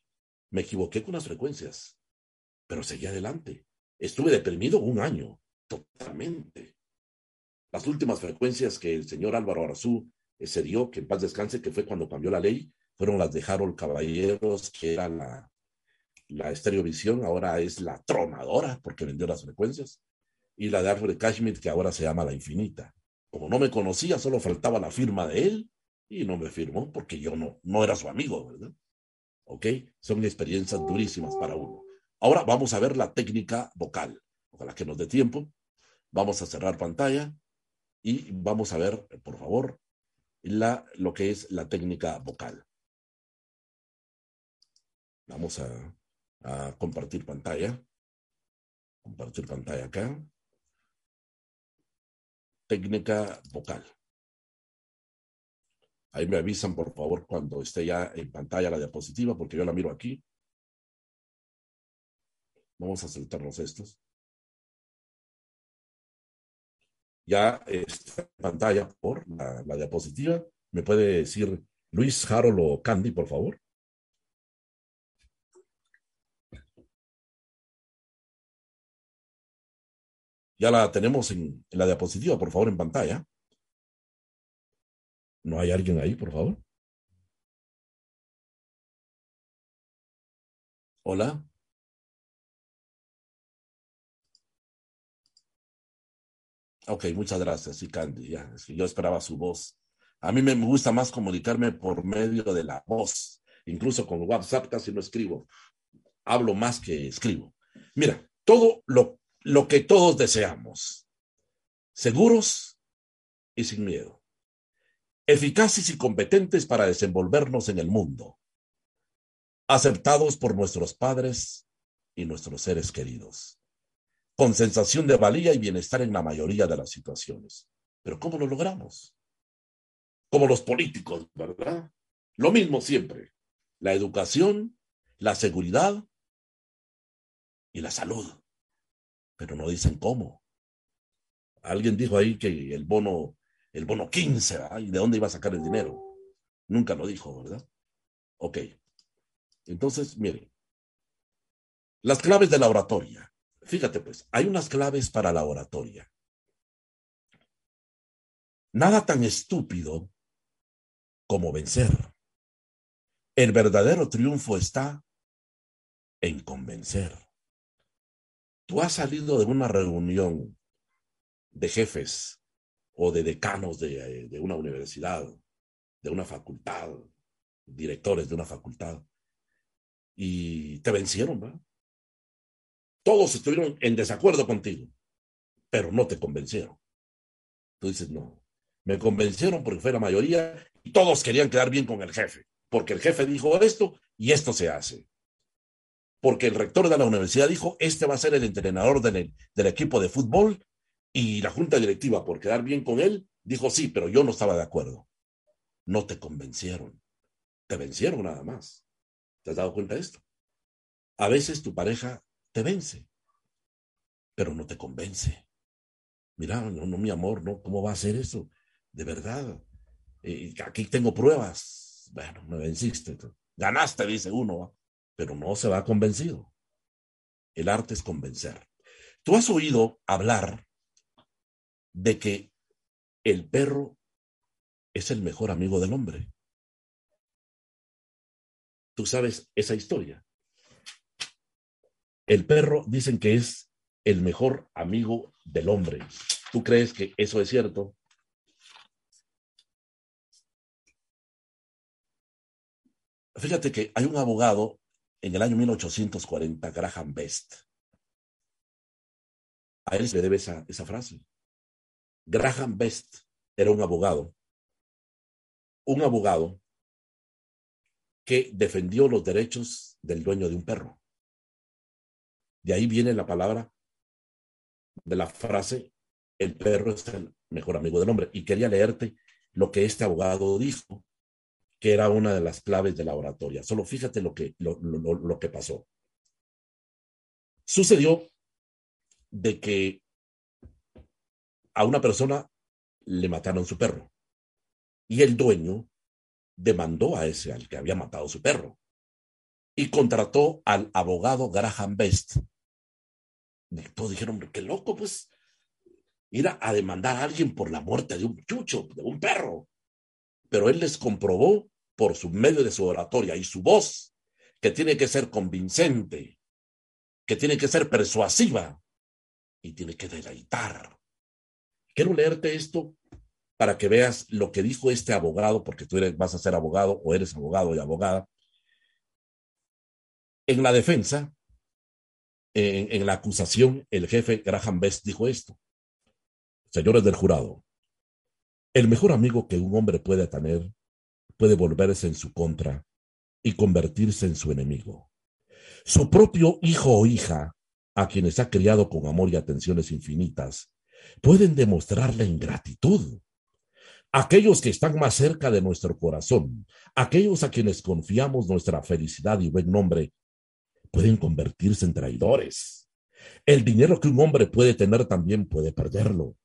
me equivoqué con las frecuencias, pero seguí adelante. Estuve deprimido un año, totalmente. Las últimas frecuencias que el señor Álvaro Arazú se dio, que en paz descanse, que fue cuando cambió la ley, fueron las de Harold Caballeros, que era la, la estereovisión, ahora es la tronadora, porque vendió las frecuencias, y la de Alfred Cashmere, que ahora se llama la infinita. Como no me conocía, solo faltaba la firma de él, y no me firmó porque yo no, no era su amigo, ¿verdad? ¿Ok? Son experiencias durísimas para uno. Ahora vamos a ver la técnica vocal. Ojalá que nos dé tiempo. Vamos a cerrar pantalla y vamos a ver, por favor, la, lo que es la técnica vocal. Vamos a, a compartir pantalla. Compartir pantalla acá. Técnica vocal. Ahí me avisan, por favor, cuando esté ya en pantalla la diapositiva, porque yo la miro aquí. Vamos a saltarnos estos. Ya está en pantalla por la, la diapositiva. ¿Me puede decir Luis, Harold o Candy, por favor? Ya la tenemos en, la diapositiva, por favor, en pantalla. ¿No hay alguien ahí, por favor? Hola. Ok, muchas gracias, sí, Candy. Ya, yo esperaba su voz. A mí me gusta más comunicarme por medio de la voz. Incluso con WhatsApp casi no escribo. Hablo más que escribo. Mira, todo lo lo que todos deseamos, seguros y sin miedo, eficaces y competentes para desenvolvernos en el mundo, aceptados por nuestros padres y nuestros seres queridos, con sensación de valía y bienestar en la mayoría de las situaciones. Pero ¿cómo lo logramos? Como los políticos, ¿verdad? Lo mismo siempre, la educación, la seguridad y la salud pero no dicen cómo. Alguien dijo ahí que el bono, el bono 15, ¿y de dónde iba a sacar el dinero? Nunca lo dijo, ¿verdad? Ok. Entonces, miren, las claves de la oratoria. Fíjate pues, hay unas claves para la oratoria. Nada tan estúpido como vencer. El verdadero triunfo está en convencer. Tú has salido de una reunión de jefes o de decanos de, una universidad, de una facultad, directores de una facultad, y te vencieron, ¿verdad? Todos estuvieron en desacuerdo contigo, pero no te convencieron. Tú dices, no, me convencieron porque fue la mayoría y todos querían quedar bien con el jefe, porque el jefe dijo esto y esto se hace porque el rector de la universidad dijo, este va a ser el entrenador del, equipo de fútbol y la junta directiva, por quedar bien con él, dijo sí, pero yo no estaba de acuerdo. No te convencieron, te vencieron nada más. ¿Te has dado cuenta de esto? A veces tu pareja te vence, pero no te convence. Mira, no, no mi amor, no, ¿cómo va a ser eso? De verdad. Eh, aquí tengo pruebas. Bueno, me venciste. Ganaste, dice uno pero no se va convencido. El arte es convencer. Tú has oído hablar de que el perro es el mejor amigo del hombre. Tú sabes esa historia. El perro dicen que es el mejor amigo del hombre. ¿Tú crees que eso es cierto? Fíjate que hay un abogado en el año 1840, Graham Best. A él se le debe esa, esa frase. Graham Best era un abogado, un abogado que defendió los derechos del dueño de un perro. De ahí viene la palabra de la frase, el perro es el mejor amigo del hombre. Y quería leerte lo que este abogado dijo, que era una de las claves de la oratoria. Solo fíjate lo que, lo, lo que pasó. Sucedió de que a una persona le mataron su perro y el dueño demandó a ese al que había matado su perro y contrató al abogado Graham Best. todos dijeron, qué loco, pues, ir a, demandar a alguien por la muerte de un chucho, de un perro. Pero él les comprobó por su medio de su oratoria y su voz que tiene que ser convincente, que tiene que ser persuasiva y tiene que deleitar. Quiero leerte esto para que veas lo que dijo este abogado, porque tú eres, vas a ser abogado o eres abogado y abogada. En la defensa, en, en la acusación, el jefe Graham Best dijo esto. Señores del jurado, el mejor amigo que un hombre puede tener puede volverse en su contra y convertirse en su enemigo. Su propio hijo o hija, a quienes ha criado con amor y atenciones infinitas, pueden demostrarle ingratitud aquellos que están más cerca de nuestro corazón, aquellos a quienes confiamos nuestra felicidad y buen nombre, pueden convertirse en traidores. El dinero que un hombre puede tener también puede perderlo.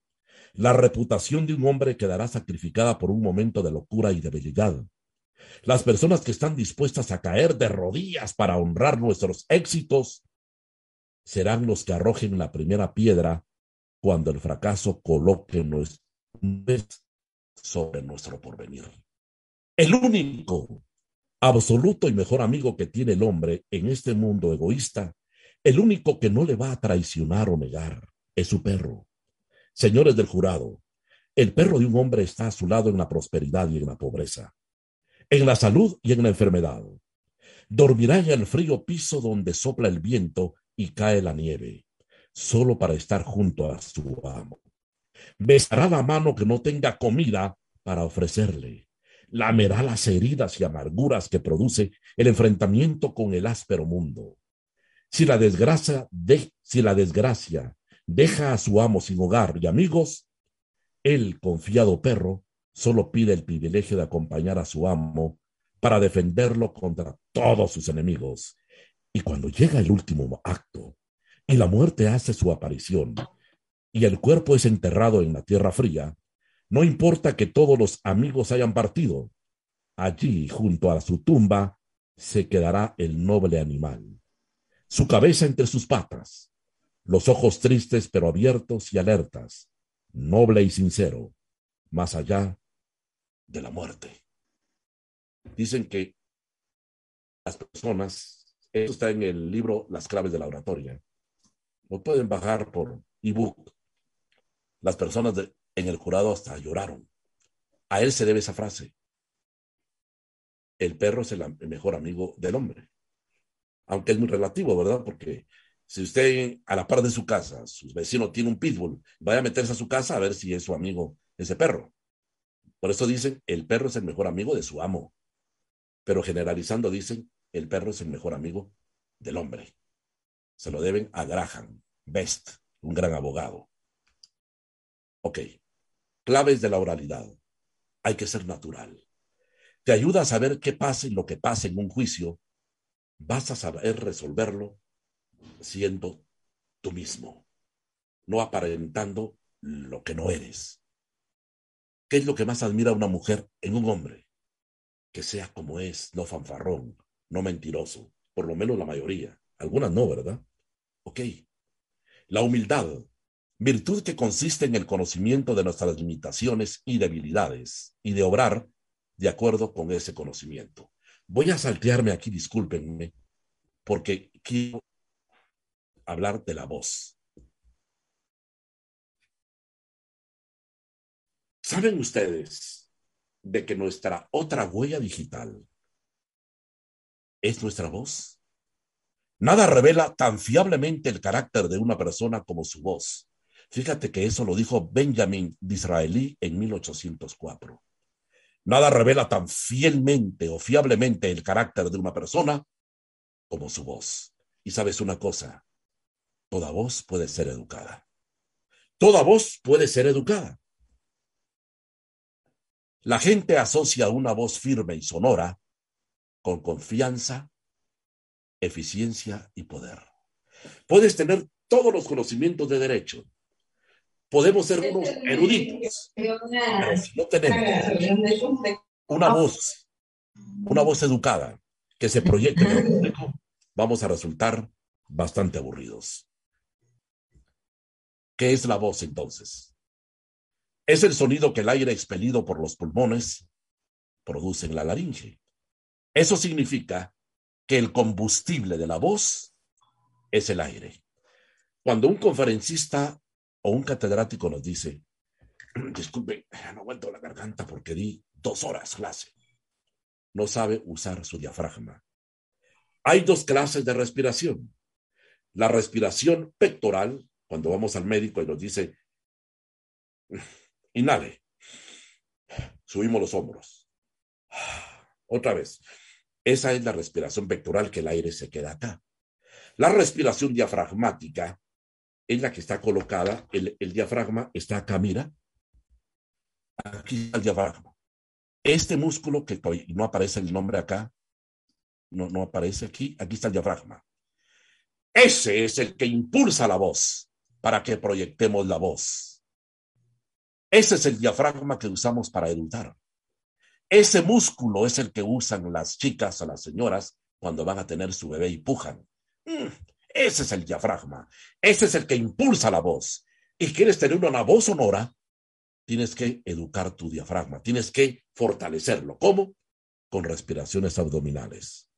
La reputación de un hombre quedará sacrificada por un momento de locura y debilidad. Las personas que están dispuestas a caer de rodillas para honrar nuestros éxitos serán los que arrojen la primera piedra cuando el fracaso coloque nuestro sobre nuestro porvenir. El único, absoluto y mejor amigo que tiene el hombre en este mundo egoísta, el único que no le va a traicionar o negar, es su perro. Señores del jurado, el perro de un hombre está a su lado en la prosperidad y en la pobreza, en la salud y en la enfermedad. Dormirá en el frío piso donde sopla el viento y cae la nieve, solo para estar junto a su amo besará la mano que no tenga comida para ofrecerle, lamerá las heridas y amarguras que produce el enfrentamiento con el áspero mundo. Si la desgracia, de, si la desgracia deja a su amo sin hogar y amigos, el confiado perro solo pide el privilegio de acompañar a su amo para defenderlo contra todos sus enemigos. Y cuando llega el último acto y la muerte hace su aparición, y el cuerpo es enterrado en la tierra fría, no importa que todos los amigos hayan partido, allí junto a su tumba se quedará el noble animal, su cabeza entre sus patas, los ojos tristes pero abiertos y alertas, noble y sincero, más allá de la muerte. Dicen que las personas, esto está en el libro Las claves de la oratoria, lo pueden bajar por ebook las personas en el jurado hasta lloraron. A él se debe esa frase. El perro es el, mejor amigo del hombre. Aunque es muy relativo, ¿verdad? Porque si usted a la par de su casa, su vecino tiene un pitbull, vaya a meterse a su casa a ver si es su amigo ese perro. Por eso dicen, el perro es el mejor amigo de su amo. Pero generalizando dicen, el perro es el mejor amigo del hombre. Se lo deben a Graham Best, un gran abogado. Ok, claves de la oralidad. Hay que ser natural. Te ayuda a saber qué pasa y lo que pasa en un juicio. Vas a saber resolverlo siendo tú mismo, no aparentando lo que no eres. ¿Qué es lo que más admira una mujer en un hombre? Que sea como es, no fanfarrón, no mentiroso, por lo menos la mayoría. Algunas no, ¿verdad? Ok. La humildad virtud que consiste en el conocimiento de nuestras limitaciones y debilidades y de obrar de acuerdo con ese conocimiento. Voy a saltearme aquí, discúlpenme, porque quiero hablar de la voz. ¿Saben ustedes de que nuestra otra huella digital es nuestra voz? Nada revela tan fiablemente el carácter de una persona como su voz. Fíjate que eso lo dijo Benjamin Disraeli en 1804. Nada revela tan fielmente o fiablemente el carácter de una persona como su voz. Y sabes una cosa, toda voz puede ser educada. Toda voz puede ser educada. La gente asocia una voz firme y sonora con confianza, eficiencia y poder. Puedes tener todos los conocimientos de derecho. Podemos ser unos eruditos, pero si no tenemos una voz, una voz educada que se proyecte en el público, vamos a resultar bastante aburridos. ¿Qué es la voz entonces? Es el sonido que el aire expelido por los pulmones produce en la laringe. Eso significa que el combustible de la voz es el aire. Cuando un conferencista o un catedrático nos dice, disculpe, no aguanto la garganta porque di dos horas clase, no sabe usar su diafragma. Hay dos clases de respiración. La respiración pectoral, cuando vamos al médico y nos dice, inhale, subimos los hombros. Otra vez, esa es la respiración pectoral que el aire se queda acá. La respiración diafragmática es la que está colocada, el, diafragma está acá, mira. Aquí está el diafragma. Este músculo que no aparece el nombre acá, no, no aparece aquí, aquí está el diafragma. Ese es el que impulsa la voz para que proyectemos la voz. Ese es el diafragma que usamos para educar. Ese músculo es el que usan las chicas o las señoras cuando van a tener su bebé y pujan. Mm, ese es el diafragma. Ese es el que impulsa la voz. Y quieres tener una voz sonora, tienes que educar tu diafragma, tienes que fortalecerlo. ¿Cómo? Con respiraciones abdominales.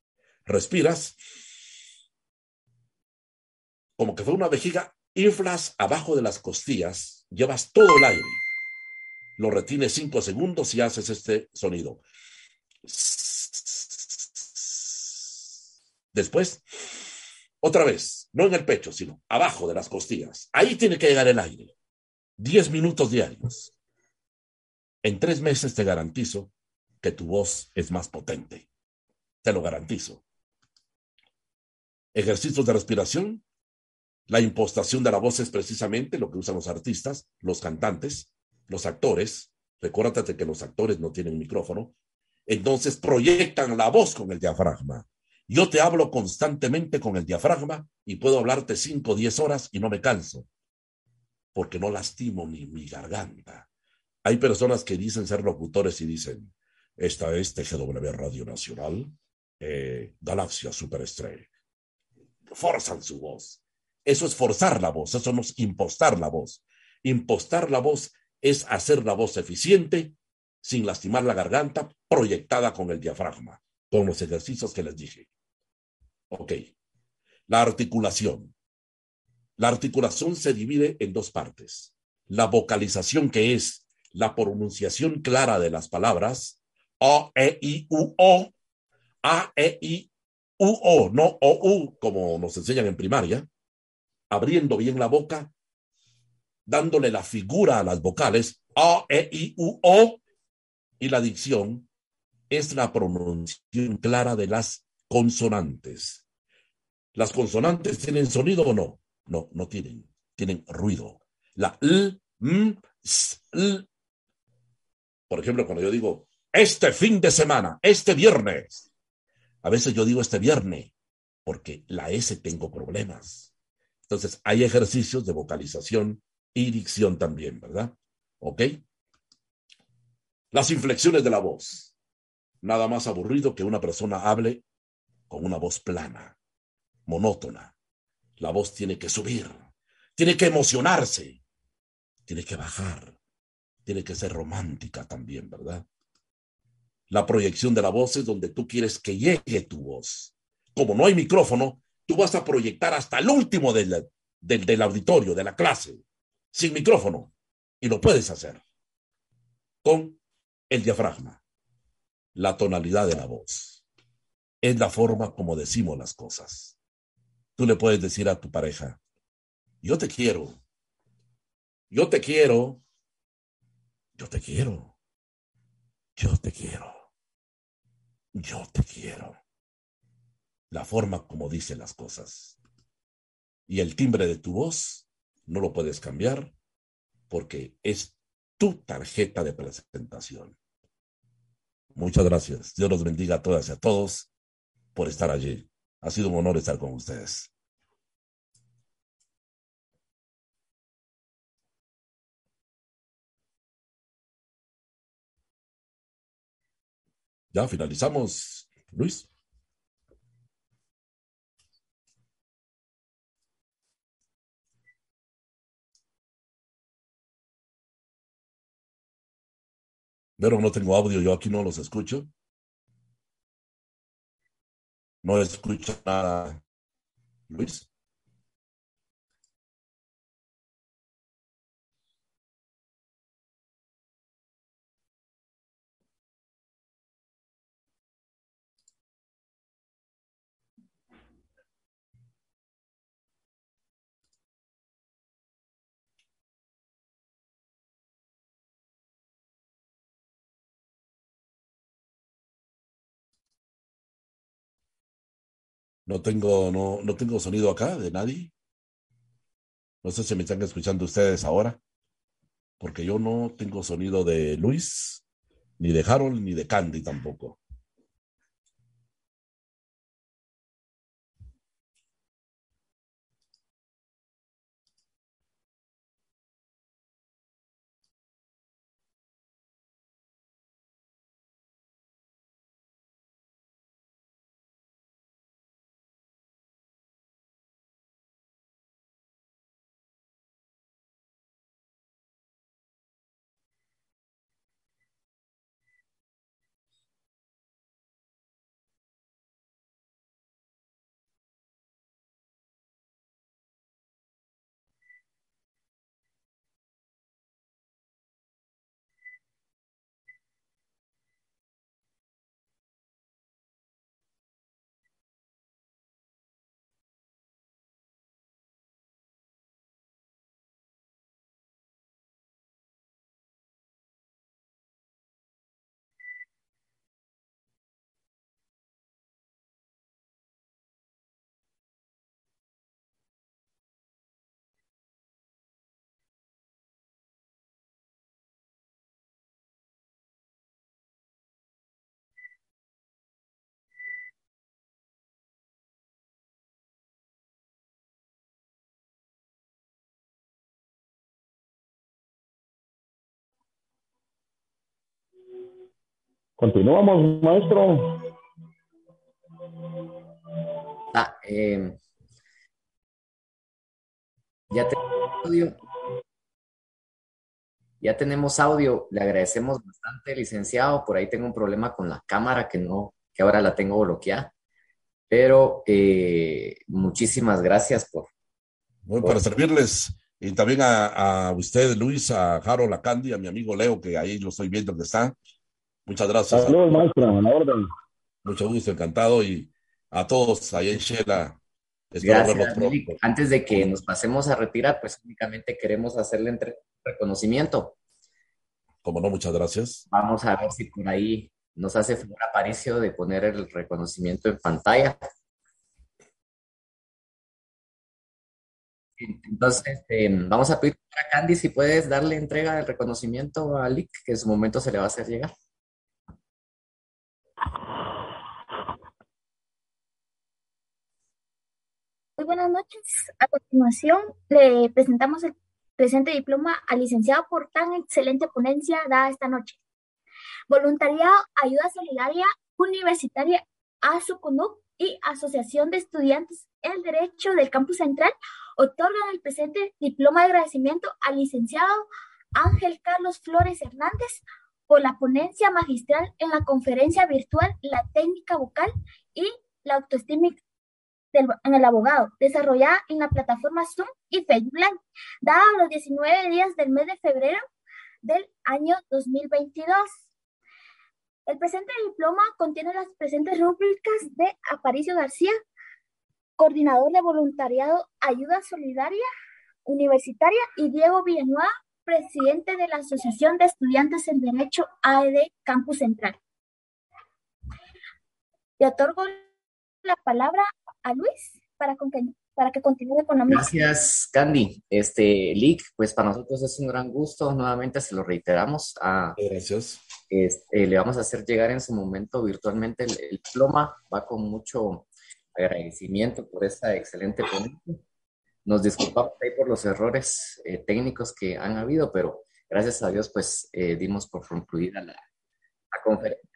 Respiras como que fue una vejiga, inflas abajo de las costillas, llevas todo el aire lo retienes cinco segundos y haces este sonido. Después, otra vez, no en el pecho, sino abajo de las costillas. Ahí tiene que llegar el aire. Diez minutos diarios. En tres meses te garantizo que tu voz es más potente. Te lo garantizo. Ejercicios de respiración. La impostación de la voz es precisamente lo que usan los artistas, los cantantes, los actores, recuérdate que los actores no tienen micrófono, entonces proyectan la voz con el diafragma. Yo te hablo constantemente con el diafragma y puedo hablarte cinco o diez horas y no me canso, porque no lastimo ni mi garganta. Hay personas que dicen ser locutores y dicen, esta es TGW Radio Nacional, eh, Galaxia Superestrella. Forzan su voz. Eso es forzar la voz, eso no es impostar la voz. Impostar la voz es hacer la voz eficiente sin lastimar la garganta, proyectada con el diafragma, con los ejercicios que les dije. Ok. La articulación. La articulación se divide en dos partes. La vocalización, que es la pronunciación clara de las palabras, O, E, I, U, O, A, E, I, U, O, no O, U, como nos enseñan en primaria, abriendo bien la boca dándole la figura a las vocales A, E, I, U, O, y la dicción es la pronunciación clara de las consonantes. ¿Las consonantes tienen sonido o no? No, no tienen. Tienen ruido. La L, M, S, L. Por ejemplo, cuando yo digo este fin de semana, este viernes, a veces yo digo este viernes, porque la S tengo problemas. Entonces, hay ejercicios de vocalización y dicción también, ¿verdad? ¿Ok? Las inflexiones de la voz. Nada más aburrido que una persona hable con una voz plana, monótona. La voz tiene que subir, tiene que emocionarse, tiene que bajar, tiene que ser romántica también, ¿verdad? La proyección de la voz es donde tú quieres que llegue tu voz. Como no hay micrófono, tú vas a proyectar hasta el último del, auditorio, de la clase sin micrófono. Y lo puedes hacer con el diafragma, la tonalidad de la voz. Es la forma como decimos las cosas. tú le puedes decir a tu pareja, yo te quiero, yo te quiero, yo te quiero, yo te quiero, yo te quiero. La forma como dice las cosas. Y el timbre de tu voz no lo puedes cambiar porque es tu tarjeta de presentación. Muchas gracias. Dios los bendiga a todas y a todos por estar allí. Ha sido un honor estar con ustedes. Ya finalizamos, Luis. Pero no tengo audio, yo aquí no los escucho. No escucho nada, Luis. No tengo, no, no tengo sonido acá de nadie. No sé si me están escuchando ustedes ahora, porque yo no tengo sonido de Luis, ni de Harold, ni de Candy tampoco. Continuamos, maestro. Ah, eh, ya tenemos audio. Ya tenemos audio. Le agradecemos bastante, licenciado. Por ahí tengo un problema con la cámara que no, que ahora la tengo bloqueada. Pero eh, muchísimas gracias por. Bueno, para servirles. Y también a, a, usted, Luis, a Harold, a Candy, a mi amigo Leo, que ahí lo estoy viendo que está. Muchas gracias. Saludos, maestro, a la orden. Mucho gusto, encantado. Y a todos ahí en Shela. Gracias, Antes de que nos pasemos a retirar, pues únicamente queremos hacerle entre reconocimiento. Como no, muchas gracias. Vamos a ver si por ahí nos hace favor Aparicio de poner el reconocimiento en pantalla. Entonces, este, vamos a pedir a Candy si puedes darle entrega del reconocimiento a Lick, que en su momento se le va a hacer llegar. Muy buenas noches. A continuación, le presentamos el presente diploma al licenciado por tan excelente ponencia dada esta noche. Voluntariado, Ayuda Solidaria Universitaria, ASUCUNUC y Asociación de Estudiantes el Derecho del Campus Central otorgan el presente diploma de agradecimiento al licenciado Ángel Carlos Flores Hernández por la ponencia magistral en la conferencia virtual La técnica vocal y la autoestima en el abogado, desarrollada en la plataforma Zoom y Facebook Live, dada los 19 días del mes de febrero del año 2022. El presente diploma contiene las presentes rúbricas de Aparicio García, coordinador de voluntariado Ayuda Solidaria Universitaria, y Diego Villanueva, presidente de la Asociación de Estudiantes en Derecho AED Campus Central. Le otorgo la palabra a Luis para, para que continúe con la Gracias, Candy. Este, Lick, pues para nosotros es un gran gusto. Nuevamente se lo reiteramos. A, Gracias. Este, le vamos a hacer llegar en su momento virtualmente el, el diploma. Va con mucho agradecimiento por esta excelente ponencia. Nos disculpamos ahí por los errores eh, técnicos que han habido, pero gracias a Dios, pues eh, dimos por concluida la, la conferencia.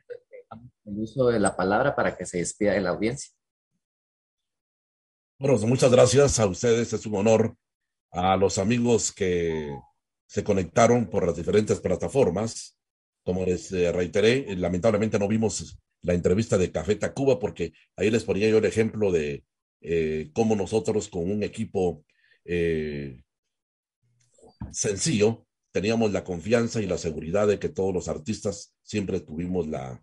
El uso de la palabra para que se despida de la audiencia. Bueno, muchas gracias a ustedes. Es un honor a los amigos que se conectaron por las diferentes plataformas. Como les eh, reiteré, lamentablemente no vimos la entrevista de Café Tacuba porque ahí les ponía yo el ejemplo de eh, cómo nosotros con un equipo eh, sencillo teníamos la confianza y la seguridad de que todos los artistas siempre tuvimos la,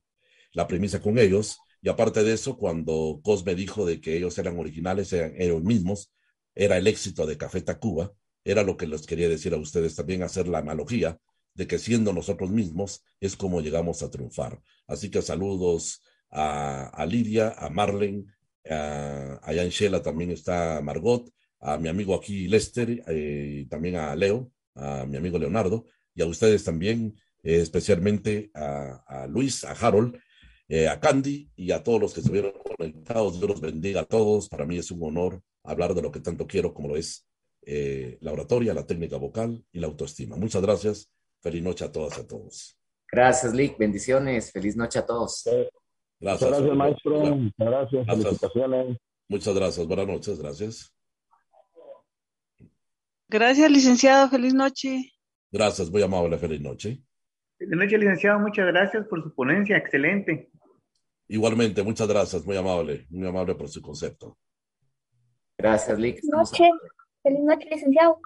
la premisa con ellos. Y aparte de eso, cuando Cosme dijo de que ellos eran originales, eran ellos mismos, era el éxito de Café Tacuba, era lo que les quería decir a ustedes también, hacer la analogía de que siendo nosotros mismos es como llegamos a triunfar. Así que saludos a, a Lidia, a Marlene, Uh, allá en Shela también está Margot, a mi amigo aquí Lester, eh, también a Leo, a mi amigo Leonardo, y a ustedes también, eh, especialmente a, a, Luis, a Harold, eh, a Candy y a todos los que estuvieron conectados. Dios los bendiga a todos. Para mí es un honor hablar de lo que tanto quiero, como lo es eh, la oratoria, la técnica vocal y la autoestima. Muchas gracias. Feliz noche a todas y a todos. Gracias, Lick. Bendiciones. Feliz noche a todos. Gracias, gracias maestro. Muchas gracias. Gracias. Felicitaciones. Muchas gracias. Buenas noches. Gracias. Gracias, licenciado. Feliz noche. Gracias. Muy amable. Feliz noche. Feliz noche, licenciado. Muchas gracias por su ponencia. Excelente. Igualmente. Muchas gracias. Muy amable. Muy amable por su concepto. Gracias, Lick. Feliz noche. Feliz noche, licenciado.